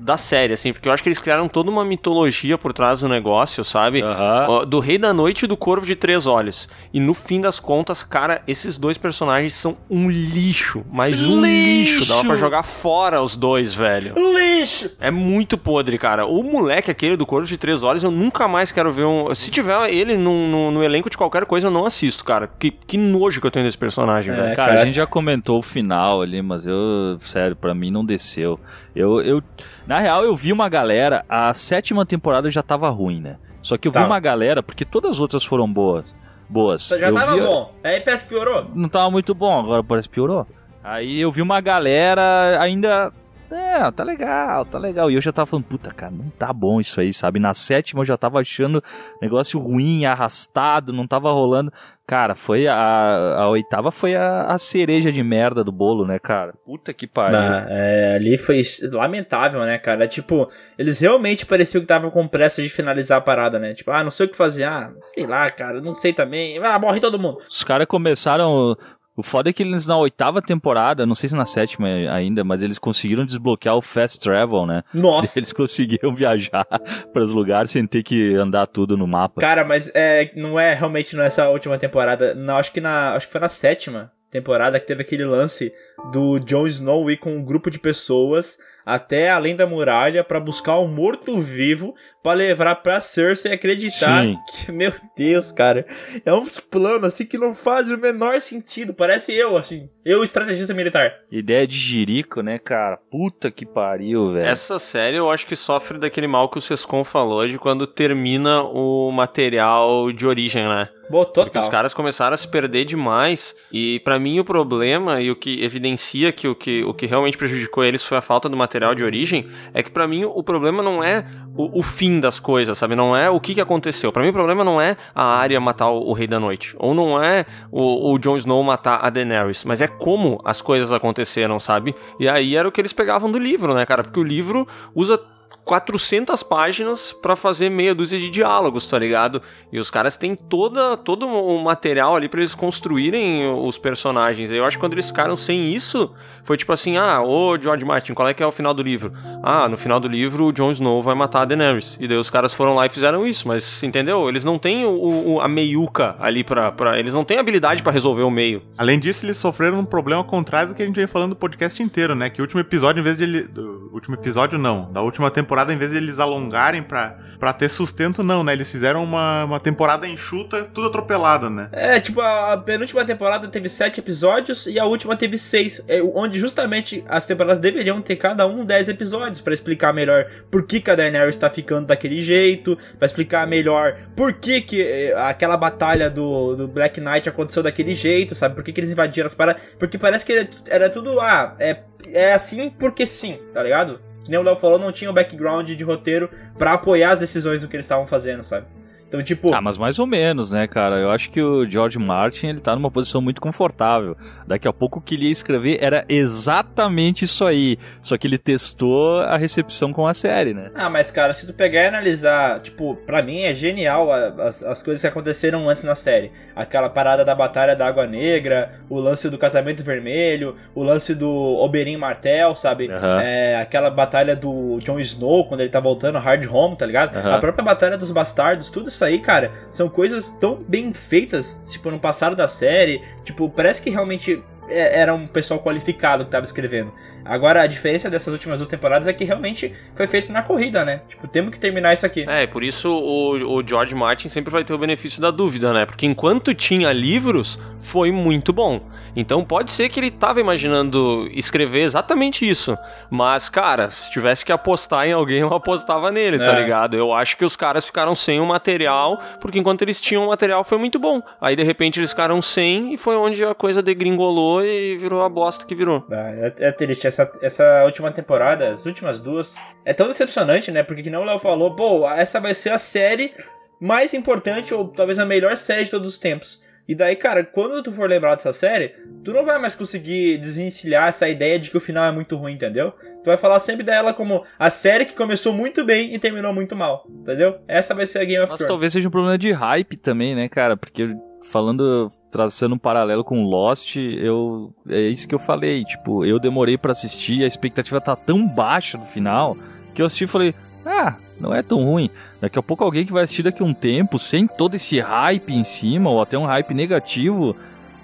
da série, assim, porque eu acho que eles criaram toda uma mitologia por trás do negócio, sabe? Aham. Ó, Do Rei da Noite e do Corvo de Três Olhos. E no fim das contas, cara, esses dois personagens são um lixo. Mas um lixo. Lixo! Dava pra jogar fora os dois, velho. Lixo! É muito podre, cara. O moleque aquele do Corvo de Três Olhos, eu nunca mais quero ver um. Se tiver ele no, no, no elenco de qualquer coisa, eu não assisto, cara. Que, que nojo que eu tenho desse personagem, É. velho. Cara, cara. a gente já comentou o final ali, mas eu, sério, pra mim não desceu. Eu, eu, na real, eu vi uma galera, a sétima temporada já tava ruim, né? Só que eu vi Tava. uma galera, porque todas as outras foram boas. Boas. Já eu tava vi- bom. Aí parece que piorou. Não tava muito bom, agora parece que piorou. Aí eu vi uma galera ainda. É, tá legal, tá legal. E eu já tava falando, puta, cara, não tá bom isso aí, sabe? Na sétima eu já tava achando negócio ruim, arrastado, não tava rolando. Cara, foi a, a oitava foi a, a cereja de merda do bolo, né, cara? Puta que pariu. Bah, é, ali foi lamentável, né, cara? Tipo, eles realmente pareciam que estavam com pressa de finalizar a parada, né? Tipo, ah, não sei o que fazer. Ah, sei lá, cara, não sei também. Ah, morre todo mundo. Os caras começaram. O foda é que eles na oitava temporada, não sei se na sétima ainda, mas eles conseguiram desbloquear o fast travel, né? Nossa. Eles conseguiram viajar para os lugares sem ter que andar tudo no mapa. Cara, mas é, não é realmente nessa última temporada. Não, acho que na. Acho que foi na sétima temporada que teve aquele lance do Jon Snow ir com um grupo de pessoas até além da muralha pra buscar um morto-vivo pra levar pra Cersei acreditar Sim. que, meu Deus, cara, é uns planos assim que não fazem o menor sentido. Parece eu, assim, eu estrategista militar. Ideia de jirico, né, cara? Puta que pariu, velho. Essa série eu acho que sofre daquele mal que o Sescon falou de quando termina o material de origem, né? Boa, Porque total. os caras começaram a se perder demais. E pra mim o problema e o que evidencia que o que, o que realmente prejudicou eles foi a falta do material de origem, é que pra mim o problema não é o, o fim das coisas, sabe? Não é o que, que aconteceu. Pra mim o problema não é a Arya matar o, o Rei da Noite, ou não é o, o Jon Snow matar a Daenerys, mas é como as coisas aconteceram, sabe? E aí era o que eles pegavam do livro, né, cara? Porque o livro usa 400 páginas pra fazer meia dúzia de diálogos, tá ligado? E os caras têm toda, todo o material ali pra eles construírem os personagens. Eu acho que quando eles ficaram sem isso, foi tipo assim: ah, ô George Martin, qual é que é o final do livro? Ah, no final do livro o Jon Snow vai matar a Daenerys. E daí os caras foram lá e fizeram isso, mas entendeu? Eles não têm o, o- a meiuca ali pra, pra. Eles não têm habilidade pra resolver o meio. Além disso, eles sofreram um problema contrário do que a gente vem falando do podcast inteiro, né? Que o último episódio, em vez de ele. Último episódio, não. Da última temporada, em vez de eles alongarem pra, pra ter sustento, não, né? Eles fizeram uma, uma temporada enxuta, tudo atropelado, né? É, tipo, a penúltima temporada teve sete episódios e a última teve seis. é, onde justamente as temporadas deveriam ter cada um dez episódios pra explicar melhor por que, que a Daenerys tá ficando daquele jeito, pra explicar melhor por que, que é, aquela batalha do, do Black Knight aconteceu daquele jeito, sabe? Por que, que eles invadiram as paradas. Porque parece que era, era tudo, ah, é, é assim porque sim, tá ligado? Que nem o Léo falou, não tinha o background de roteiro pra apoiar as decisões do que eles estavam fazendo, sabe? Então, tipo. Ah, mas mais ou menos, né, cara? Eu acho que o George Martin, ele tá numa posição muito confortável. Daqui a pouco o que ele ia escrever era exatamente isso aí. Só que ele testou a recepção com a série, né? Ah, mas cara, se tu pegar e analisar, tipo, pra mim é genial as, as coisas que aconteceram antes na série. Aquela parada da Batalha da Água Negra, o lance do Casamento Vermelho, o lance do Oberyn Martel, sabe? Aham. É, aquela batalha do Jon Snow, quando ele tá voltando, Hard Home, tá ligado? Aham. A própria Batalha dos Bastardos, tudo isso aí, cara, são coisas tão bem feitas, tipo, no passado da série. Tipo, parece que realmente era um pessoal qualificado que tava escrevendo. Agora, a diferença dessas últimas duas temporadas é que realmente foi feito na corrida, né? Tipo, temos que terminar isso aqui. É, por isso o, o George Martin sempre vai ter o benefício da dúvida, né? Porque enquanto tinha livros, foi muito bom. Então pode ser que ele tava imaginando escrever exatamente isso. Mas, cara, se tivesse que apostar em alguém, eu apostava nele, tá É. ligado? Eu acho que os caras ficaram sem o material, porque enquanto eles tinham o material foi muito bom. Aí de repente eles ficaram sem e foi onde a coisa degringolou e virou a bosta que virou. Ah, É, é triste. Essa, essa última temporada, as últimas duas, é tão decepcionante, né? Porque que nem o Léo falou, pô, essa vai ser a série mais importante, ou talvez a melhor série de todos os tempos. E daí, cara, quando tu for lembrar dessa série, tu não vai mais conseguir desencilhar essa ideia de que o final é muito ruim, entendeu? Tu vai falar sempre dela como a série que começou muito bem e terminou muito mal, entendeu? Essa vai ser a Game of Mas Thrones. talvez seja um problema de hype também, né, cara? Porque falando, traçando um paralelo com Lost, eu é isso que eu falei, tipo, eu demorei pra assistir, a expectativa tá tão baixa no final, que eu assisti e falei: "Ah, não é tão ruim". Daqui a pouco alguém que vai assistir daqui a um tempo, sem todo esse hype em cima ou até um hype negativo,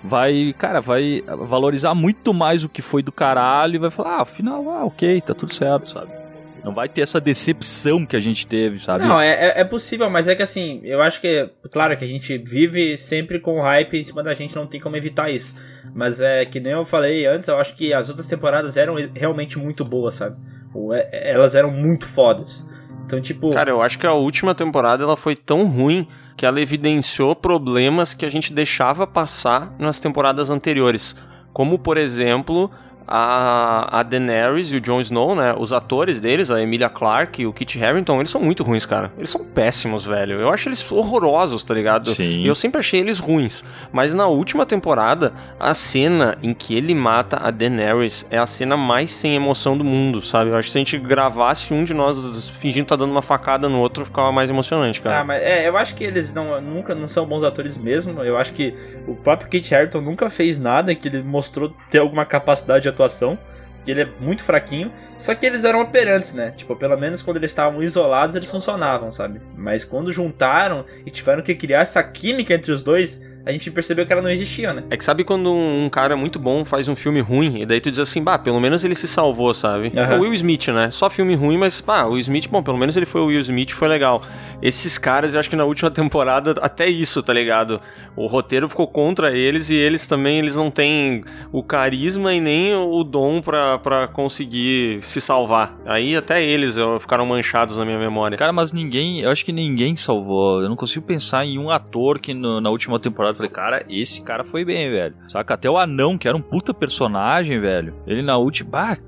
vai, cara, vai valorizar muito mais o que foi do caralho e vai falar: "Ah, afinal, ah, OK, tá tudo certo", sabe? Não vai ter essa decepção que a gente teve, sabe? Não, é, é- é possível, mas é que assim, eu acho que, claro que a gente vive sempre com hype em cima da gente, não tem como evitar isso. Mas é que nem eu falei antes, eu acho que as outras temporadas eram realmente muito boas, sabe? Ou é- elas eram muito fodas. Então, tipo. Cara, eu acho que a última temporada ela foi tão ruim que ela evidenciou problemas que a gente deixava passar nas temporadas anteriores. Como, por exemplo, a, a Daenerys e o Jon Snow, né? Os atores deles, a Emilia Clarke e o Kit Harington, eles são muito ruins, cara. Eles são péssimos, velho. Eu acho eles horrorosos, tá ligado? Sim. E eu sempre achei eles ruins. Mas na última temporada, a cena em que ele mata a Daenerys é a cena mais sem emoção do mundo, sabe? Eu acho que se a gente gravasse um de nós fingindo que tá dando uma facada no outro, ficava mais emocionante, cara. Ah, mas é, eu acho que eles não, nunca não são bons atores mesmo. Eu acho que o próprio Kit Harington nunca fez nada que ele mostrou ter alguma capacidade de atuação. Que ele é muito fraquinho. Só que eles eram operantes, né? Tipo, pelo menos quando eles estavam isolados, eles funcionavam, sabe? Mas quando juntaram e tiveram que criar essa química entre os dois, a gente percebeu que ela não existia, né? É que sabe quando um cara muito bom faz um filme ruim, e daí tu diz assim, bah, pelo menos ele se salvou, sabe? Aham. O Will Smith, né? Só filme ruim, mas, bah, o Will Smith, bom, pelo menos ele foi o Will Smith, foi legal. Esses caras, eu acho que na última temporada, até isso, tá ligado? O roteiro ficou contra eles e eles também, eles não têm o carisma e nem o dom pra, pra conseguir se salvar. Aí até eles ó, ficaram manchados na minha memória. Cara, mas ninguém, eu acho que ninguém salvou. Eu não consigo pensar em um ator que no- na última temporada eu falei, cara, esse cara foi bem, velho. Saca? Até o anão, que era um puta personagem, velho. Ele na última. Ah,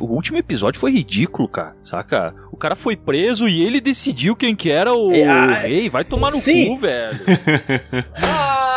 o último episódio foi ridículo, cara. Saca? O cara foi preso e ele decidiu quem que era o, É, ah, rei. Vai tomar no sim. cu, velho.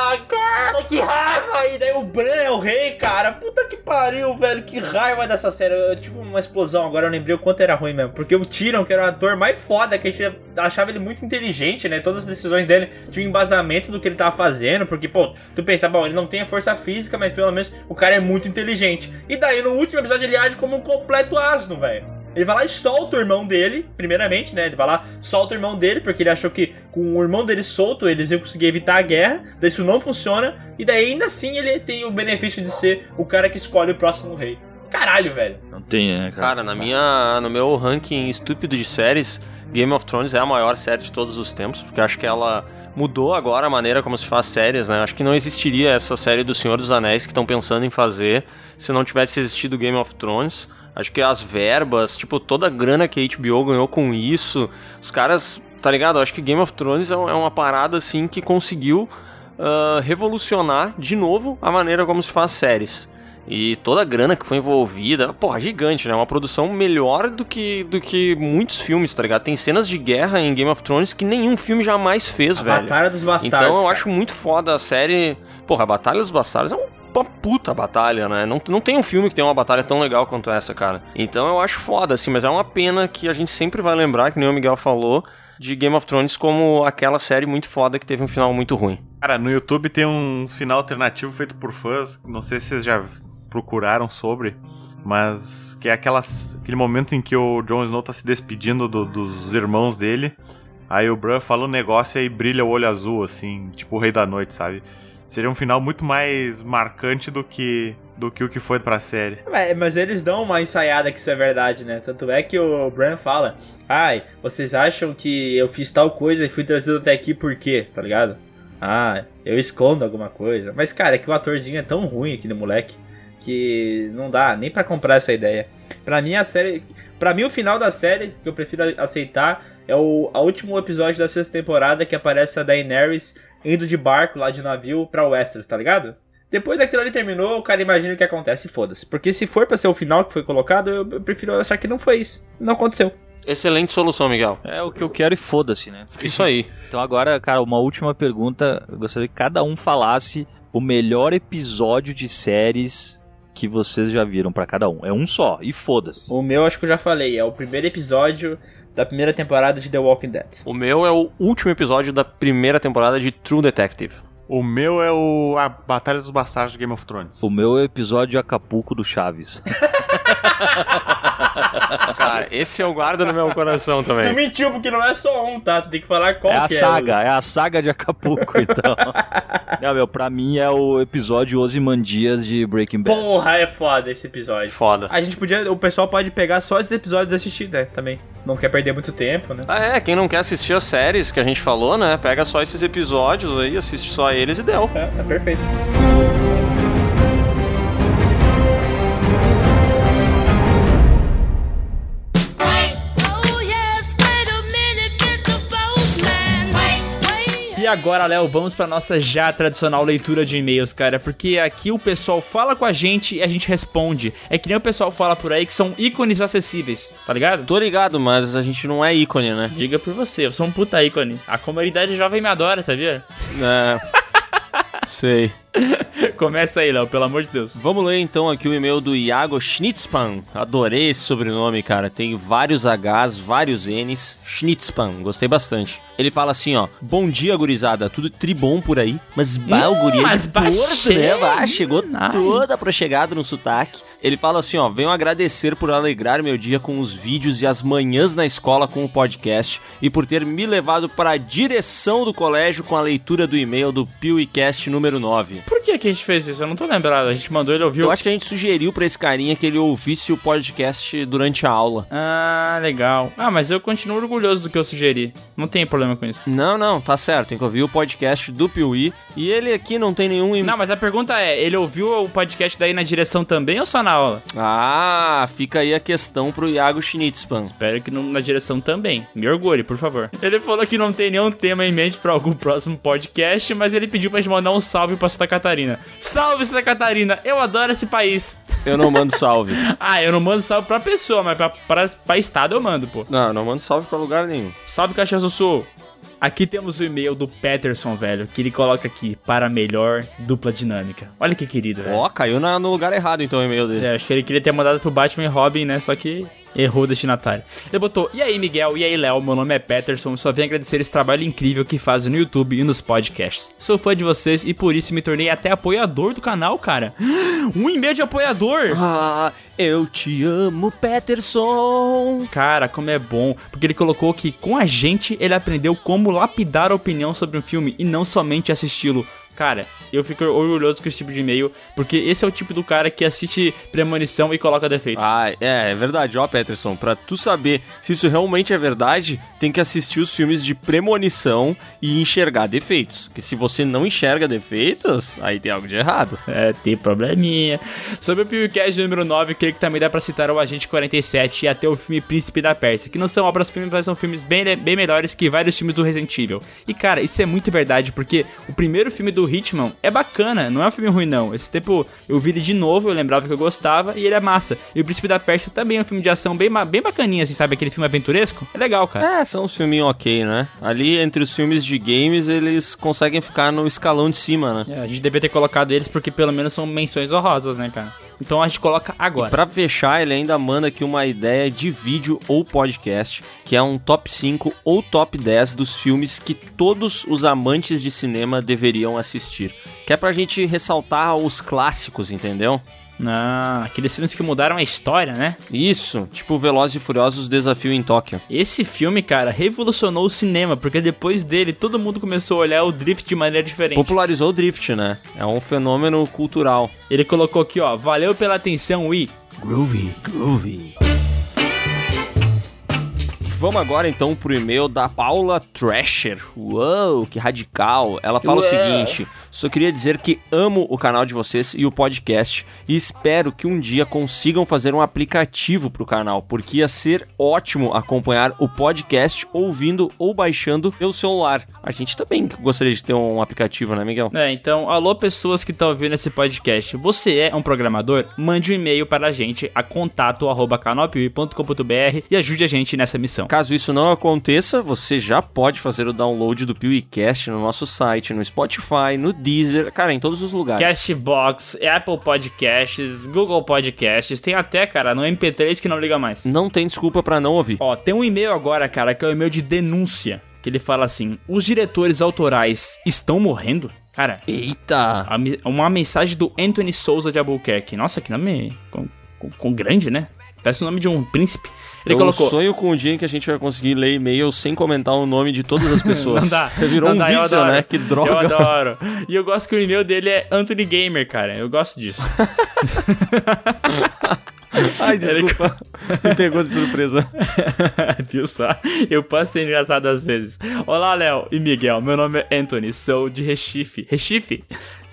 Ah, cara, que raiva! E daí o Bran é o rei, cara. Puta que pariu, velho. Que raiva dessa série. Eu tive uma explosão agora, eu lembrei o quanto era ruim mesmo. Porque o Tyrion, que era o ator mais foda, que a gente achava ele muito inteligente, né? Todas as decisões dele tinham um embasamento do que ele tava fazendo. Porque, pô, tu pensa, bom, ele não tem a força física, mas pelo menos o cara é muito inteligente. E daí no último episódio ele age como um completo asno, velho. Ele vai lá e solta o irmão dele, primeiramente, né? Ele vai lá, solta o irmão dele, porque ele achou que com o irmão dele solto eles iam conseguir evitar a guerra. Daí isso não funciona. E daí ainda assim ele tem o benefício de ser o cara que escolhe o próximo rei. Caralho, velho. Não tem, né, cara? Cara, na minha, no meu ranking estúpido de séries, Game of Thrones é a maior série de todos os tempos, porque eu acho que ela mudou agora a maneira como se faz séries, né? Acho que não existiria essa série do Senhor dos Anéis que estão pensando em fazer se não tivesse existido Game of Thrones. Acho que as verbas, tipo, toda a grana que a HBO ganhou com isso, os caras, tá ligado? Acho que Game of Thrones é um- é uma parada assim que conseguiu ah, revolucionar de novo a maneira como se faz séries. E toda a grana que foi envolvida, porra, gigante, né? Uma produção melhor do que, do que muitos filmes, tá ligado? Tem cenas de guerra em Game of Thrones que nenhum filme jamais fez, A velho. Batalha dos Bastardos. Então eu cara. acho muito foda a série. Porra, a Batalha dos Bastardos é uma puta batalha, né? Não, não tem um filme que tem uma batalha tão legal quanto essa, cara. Então eu acho foda, assim, mas é uma pena que a gente sempre vai lembrar, que nem o Miguel falou, de Game of Thrones como aquela série muito foda que teve um final muito ruim. Cara, no YouTube tem um final alternativo feito por fãs, não sei se vocês já procuraram sobre, mas que é aquelas, aquele momento em que o Jon Snow tá se despedindo do- dos irmãos dele, aí o Bran fala um negócio e aí brilha o olho azul, assim, tipo o Rei da Noite, sabe? Seria um final muito mais marcante do que, do que o que foi pra série. É, mas eles dão uma ensaiada que isso é verdade, né? Tanto é que o Bran fala: Ai, vocês acham que eu fiz tal coisa e fui trazido até aqui por quê? Tá ligado? Ah, eu escondo alguma coisa. Mas, cara, é que o atorzinho é tão ruim, aquele moleque, que não dá nem pra comprar essa ideia. Pra mim, a série. Pra mim, o final da série, que eu prefiro aceitar, é o a último episódio da sexta temporada que aparece a Daenerys indo de barco lá de navio pra Westeros, tá ligado? Depois daquilo ali terminou, o cara imagina o que acontece e foda-se. Porque se for pra ser o final que foi colocado, eu, eu prefiro achar que não foi isso. Não aconteceu. Excelente solução, Miguel. É o que eu quero e foda-se, né? Isso aí. Então agora, cara, uma última pergunta. Eu gostaria que cada um falasse o melhor episódio de séries que vocês já viram pra cada um. É um só, e foda-se. O meu, acho que eu já falei, é o primeiro episódio da primeira temporada de The Walking Dead. O meu é o último episódio da primeira temporada de True Detective. O meu é o a Batalha dos Bastardos de Game of Thrones. O meu é o episódio Acapulco do Chaves. Cara, esse eu guardo no meu coração Tu também. mentiu, porque não é só um, tá? Tu tem que falar qual é a que saga, é a saga de Acapulco, então. Não, meu, pra mim é o episódio Osimandias de Breaking Bad. Porra, é foda esse episódio. Foda. A gente podia, o pessoal pode pegar só esses episódios e assistir, né? Também. Não quer perder muito tempo, né? Ah, é, quem não quer assistir as séries que a gente falou, né? Pega só esses episódios aí, assiste só eles e deu. É, é perfeito. E agora, Léo, vamos pra nossa já tradicional leitura de e-mails, cara, porque aqui o pessoal fala com a gente e a gente responde. É que nem o pessoal fala por aí que são ícones acessíveis, tá ligado? Tô ligado, mas a gente não é ícone, né? Diga por você, eu sou um puta ícone. A comunidade jovem me adora, sabia? É. Sei. Começa aí, Léo, pelo amor de Deus. Vamos ler então aqui o e-mail do Iago Schnitzpan. Adorei esse sobrenome, cara. Tem vários Hs, vários Ns. Schnitzpan, gostei bastante. Ele fala assim, ó. Bom dia, gurizada. Tudo tribom por aí. Mas bah, o guri é mas de Porto, né? Bah, chegou Ai. toda prochegado no sotaque. Ele fala assim, ó. Venho agradecer por alegrar meu dia com os vídeos e as manhãs na escola com o podcast e por ter me levado para a direção do colégio com a leitura do e-mail do PeeWeeCast número 9. Por que, que a gente fez isso? Eu não tô lembrado. A gente mandou, ele ouviu. Eu acho que a gente sugeriu pra esse carinha que ele ouvisse o podcast durante a aula. Ah, legal. Ah, mas eu continuo orgulhoso do que eu sugeri. Não tem problema com isso. Não, não, tá certo. Tem que ouvir o podcast do Piuí. E ele aqui não tem nenhum. Não, mas a pergunta é, ele ouviu o podcast daí na direção também ou só na aula? Ah, fica aí a questão pro Iago Schnitzpan. Espero que na direção também. Me orgulhe, por favor. Ele falou que não tem nenhum tema em mente pra algum próximo podcast, mas ele pediu pra gente mandar um salve pra Santa Catarina. Salve, Santa Catarina! Eu adoro esse país. Eu não mando salve. Ah, eu não mando salve pra pessoa, mas pra, pra, pra estado eu mando, pô. Não, não mando salve pra lugar nenhum. Salve, Caxias do Sul. Aqui temos o e-mail do Peterson, velho, que ele coloca aqui, para melhor dupla dinâmica. Olha que querido, velho. Ó, caiu na- no lugar errado então o e-mail dele. É, acho que ele queria ter mandado pro Batman e Robin, né? Só que errou o destinatário. Ele botou: E aí, Miguel? E aí, Léo? Meu nome é Peterson só venho agradecer esse trabalho incrível que fazem no YouTube e nos podcasts. Sou fã de vocês e por isso me tornei até apoiador do canal, cara. Um e-mail de apoiador! Ah, eu te amo, Peterson. Cara, como é bom, porque ele colocou que com a gente ele aprendeu como lapidar a opinião sobre um filme e não somente assisti-lo. Cara, eu fico orgulhoso com esse tipo de e-mail, porque esse é o tipo do cara que assiste Premonição e coloca defeito. Ah, é, é verdade, ó, Peterson. Pra tu saber se isso realmente é verdade, tem que assistir os filmes de premonição e enxergar defeitos. Porque se você não enxerga defeitos, aí tem algo de errado. É, tem probleminha. Sobre o PewCast número 9, creio que também dá pra citar o Agente 47 e até o filme Príncipe da Pérsia, que não são obras-primas, mas são filmes bem, bem melhores que vários filmes do Resident Evil. E cara, isso é muito verdade, porque o primeiro filme do Hitman é bacana, não é um filme ruim não. Esse tempo eu vi ele de novo, eu lembrava que eu gostava e ele é massa. E o Príncipe da Pérsia também é um filme de ação bem, bem bacaninha, assim, sabe? Aquele filme aventuresco. É legal, cara. É, são uns filminhos ok, né? Ali entre os filmes de games, eles conseguem ficar no escalão de cima, né? É, a gente devia ter colocado eles porque pelo menos são menções honrosas, né, cara? Então a gente coloca agora. Pra fechar, ele ainda manda aqui uma ideia de vídeo ou podcast, que é um top 5 ou top 10 dos filmes que todos os amantes de cinema deveriam assistir. Que é pra gente ressaltar os clássicos, entendeu? Ah, aqueles filmes que mudaram a história, né? Isso, tipo Velozes e Furiosos Desafio em Tóquio. Esse filme, cara, revolucionou o cinema, porque depois dele todo mundo começou a olhar o drift de maneira diferente. Popularizou o drift, né? É um fenômeno cultural. Ele colocou aqui, ó, valeu pela atenção e Groovy, groovy. Vamos agora então pro e-mail da Paula Thrasher. Uou, que radical. Ela fala Ué. o seguinte: só queria dizer que amo o canal de vocês e o podcast e espero que um dia consigam fazer um aplicativo pro canal, porque ia ser ótimo acompanhar o podcast ouvindo ou baixando pelo celular. A gente também gostaria de ter um aplicativo, né, Miguel? É, então, alô pessoas que estão ouvindo esse podcast. Você é um programador? Mande um e-mail para a gente a contato@canalpiuí.com.br e ajude a gente nessa missão. Caso isso não aconteça, você já pode fazer o download do PewCast no nosso site, no Spotify, no Deezer, cara, em todos os lugares. Castbox, Apple Podcasts, Google Podcasts, tem até, cara, no MP3 que não liga mais. Não tem desculpa pra não ouvir. Ó, tem um e-mail agora, cara, que é o e-mail de denúncia. Que ele fala assim: os diretores autorais estão morrendo? Cara, Eita! uma mensagem do Anthony Souza de Albuquerque. Nossa, que nome com, com- com grande, né? Parece o nome de um príncipe. Ele eu colocou. sonho com o dia em que a gente vai conseguir ler e-mail sem comentar o nome de todas as pessoas. Não dá. Virou não um dá, eu vício, né? Que Eu droga. adoro. E eu gosto que o e-mail dele é Anthony Gamer, cara. Eu gosto disso. Ai, desculpa. Me pegou de surpresa. Viu só? Eu posso ser engraçado às vezes. Olá, Léo e Miguel. Meu nome é Anthony, sou de Recife. Recife?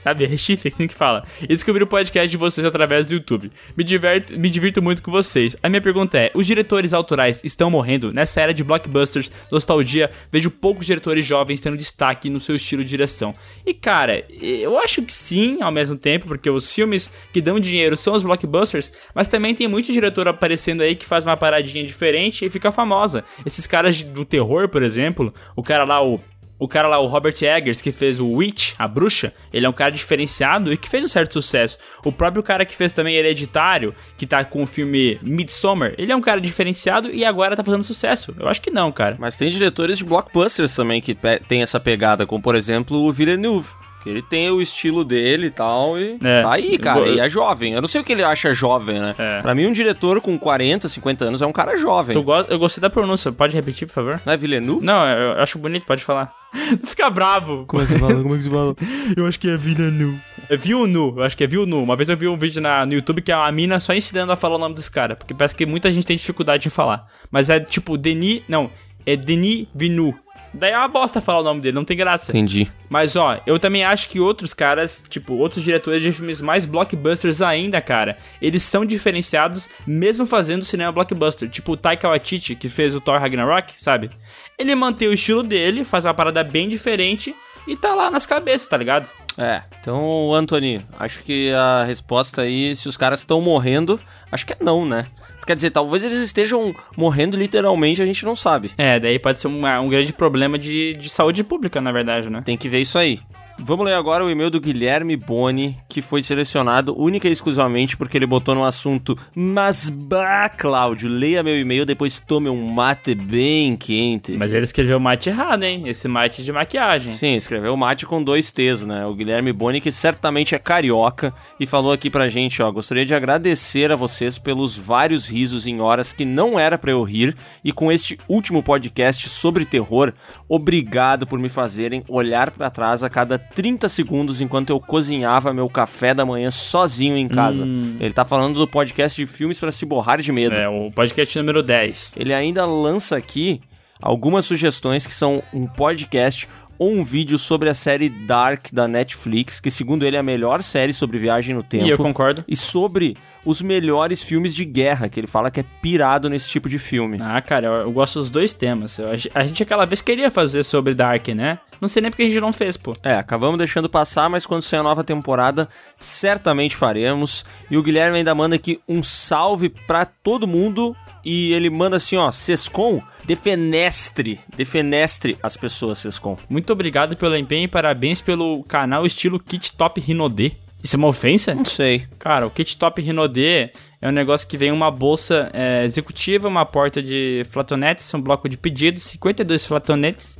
Sabe, Recife, assim que fala. E descobri o podcast de vocês através do YouTube. Me, diverto, me divirto muito com vocês. A minha pergunta é: os diretores autorais estão morrendo? Nessa era de blockbusters, nostalgia, vejo poucos diretores jovens tendo destaque no seu estilo de direção. E cara, eu acho que sim, ao mesmo tempo, porque os filmes que dão dinheiro são os blockbusters, mas também tem muito diretor aparecendo aí que faz uma paradinha diferente e fica famosa. Esses caras do terror, por exemplo, o cara lá, o O cara lá, o Robert Eggers, que fez o Witch, a bruxa, ele é um cara diferenciado e que fez um certo sucesso. O próprio cara que fez também Hereditário, que tá com o filme Midsommar, ele é um cara diferenciado e agora tá fazendo sucesso. Eu acho que não, cara. Mas tem diretores de blockbusters também que tem essa pegada, como por exemplo o Villeneuve. Que ele tem o estilo dele e tal, e É. tá aí, cara. Eu- E é jovem. Eu não sei o que ele acha jovem, né? É. Pra mim, um diretor com 40, 50 anos é um cara jovem. Tu go- Eu gostei da pronúncia, pode repetir, por favor? Não é Villeneuve? Não, eu eu acho bonito, pode falar. Não fica bravo. Como é que fala? Como é que se fala? Eu acho que é Villeneuve. É Vilnu, eu acho que é Vilnu. Uma vez eu vi um vídeo na, no YouTube que é uma mina só ensinando a falar o nome dos caras, porque parece que muita gente tem dificuldade em falar. Mas é tipo Denis, não, é Denis Vinu. Daí é uma bosta falar o nome dele, não tem graça. Entendi. Mas ó, eu também acho que outros caras, tipo, outros diretores de filmes mais blockbusters ainda, cara, eles são diferenciados mesmo fazendo cinema blockbuster. Tipo o Taika Waititi, que fez o Thor Ragnarok, sabe? Ele mantém o estilo dele, faz uma parada bem diferente e tá lá nas cabeças, tá ligado? É, então, Anthony, acho que a resposta aí, se os caras estão morrendo, acho que é não, né? Quer dizer, talvez eles estejam morrendo literalmente, a gente não sabe. É, daí pode ser uma- um grande problema de, de saúde pública, na verdade, né? Tem que ver isso aí. Vamos ler agora o e-mail do Guilherme Boni, que foi selecionado única e exclusivamente porque ele botou no assunto Mas bah, Cláudio, leia meu e-mail, depois tome um mate bem quente. Mas ele escreveu o mate errado, hein? Esse mate de maquiagem. Sim, escreveu mate com dois T's, né? O Guilherme Boni, que certamente é carioca, e falou aqui pra gente, ó, gostaria de agradecer a vocês pelos vários risos em horas que não era pra eu rir, e com este último podcast sobre terror, obrigado por me fazerem olhar pra trás a cada 30 segundos enquanto eu cozinhava meu café da manhã sozinho em casa. Ele tá falando do podcast de filmes pra se borrar de medo. É, o podcast número 10. Ele ainda lança aqui algumas sugestões que são um podcast ou um vídeo sobre a série Dark da Netflix, que segundo ele é a melhor série sobre viagem no tempo. E eu concordo. E sobre os melhores filmes de guerra, que ele fala que é pirado nesse tipo de filme. Ah, cara, eu, eu gosto dos dois temas. Eu- a gen- a gente aquela vez queria fazer sobre Dark, né? Não sei nem porque a gente não fez, pô. É, acabamos deixando passar, mas quando sair a nova temporada, certamente faremos. E o Guilherme ainda manda aqui um salve pra todo mundo. E ele manda assim, ó, Sescom, defenestre, defenestre as pessoas, Sescom. Muito obrigado pelo empenho e parabéns pelo canal estilo Kit Top Rinodê. Isso é uma ofensa? Não sei. Cara, o Kit Top Rinodê é um negócio que vem uma bolsa é, executiva, uma porta de flatonetes, um bloco de pedidos, 52 flatonetes,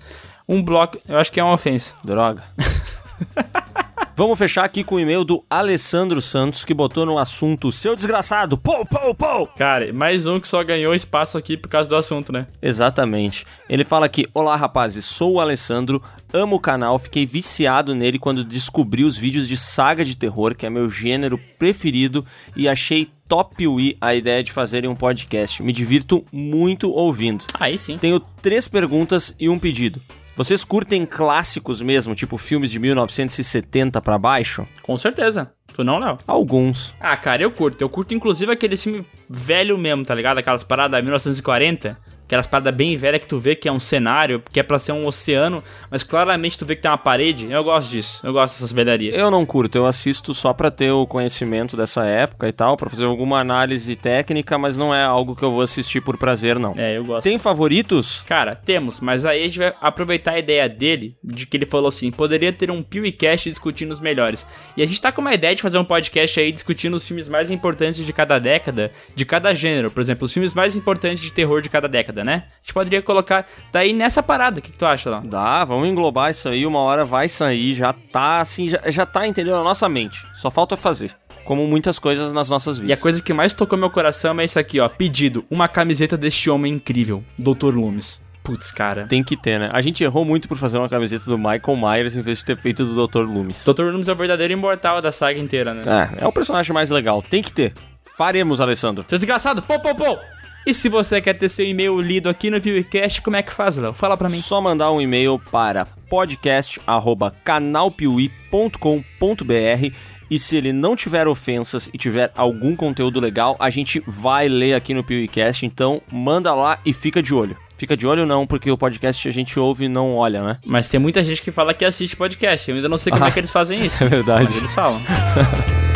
um bloco... Eu acho que é uma ofensa. Droga. Vamos fechar aqui com o e-mail do Alessandro Santos, que botou no assunto Seu desgraçado, pou, pou, pou. Cara, mais um que só ganhou espaço aqui por causa do assunto, né? Exatamente. Ele fala aqui: Olá rapazes, sou o Alessandro, amo o canal, fiquei viciado nele quando descobri os vídeos de saga de terror, que é meu gênero preferido, e achei top Wii a ideia de fazerem um podcast. Me divirto muito ouvindo. Aí sim. Tenho três perguntas e um pedido. Vocês curtem clássicos mesmo, tipo filmes de 1970 pra baixo? Com certeza. Tu não, Léo? Alguns. Ah, cara, eu curto. Eu curto inclusive aquele filme velho mesmo, tá ligado? Aquelas paradas 1940. Aquelas paradas bem velhas que tu vê que é um cenário, que é pra ser um oceano, mas claramente tu vê que tem uma parede. Eu gosto disso. Eu gosto dessas velharias. Eu não curto, eu assisto só pra ter o conhecimento dessa época e tal, pra fazer alguma análise técnica, mas não é algo que eu vou assistir por prazer, não. É, eu gosto. Tem favoritos? Cara, temos, mas aí a gente vai aproveitar a ideia dele, de que ele falou assim, poderia ter um PewCast discutindo os melhores. E a gente tá com uma ideia de fazer um podcast aí discutindo os filmes mais importantes de cada década, de cada gênero. Por exemplo, os filmes mais importantes de terror de cada década, né? A gente poderia colocar daí nessa parada. O que, que tu acha, lá? Dá, vamos englobar isso aí, uma hora vai sair, já tá assim, já, já tá entendendo na nossa mente. Só falta fazer. Como muitas coisas nas nossas vidas. E a coisa que mais tocou meu coração é isso aqui, ó. Pedido, uma camiseta deste homem incrível, Dr. Loomis. Putz, cara. Tem que ter, né? A gente errou muito por fazer uma camiseta do Michael Myers em vez de ter feito do Dr. Loomis. Dr. Loomis é o verdadeiro imortal da saga inteira, né? É, é o personagem mais legal. Tem que ter. Faremos, Alessandro. Seu desgraçado, pô, pô, pô! E se você quer ter seu e-mail lido aqui no PewCast, como é que faz, Léo? Fala pra mim. Só mandar um e-mail para podcast@canalpiuí.com.br e se ele não tiver ofensas e tiver algum conteúdo legal, a gente vai ler aqui no PewCast, então manda lá e fica de olho. Fica de olho não, porque o podcast a gente ouve e não olha, né? Mas tem muita gente que fala que assiste podcast. Eu ainda não sei como Ah. é que eles fazem isso. É verdade. Mas eles falam.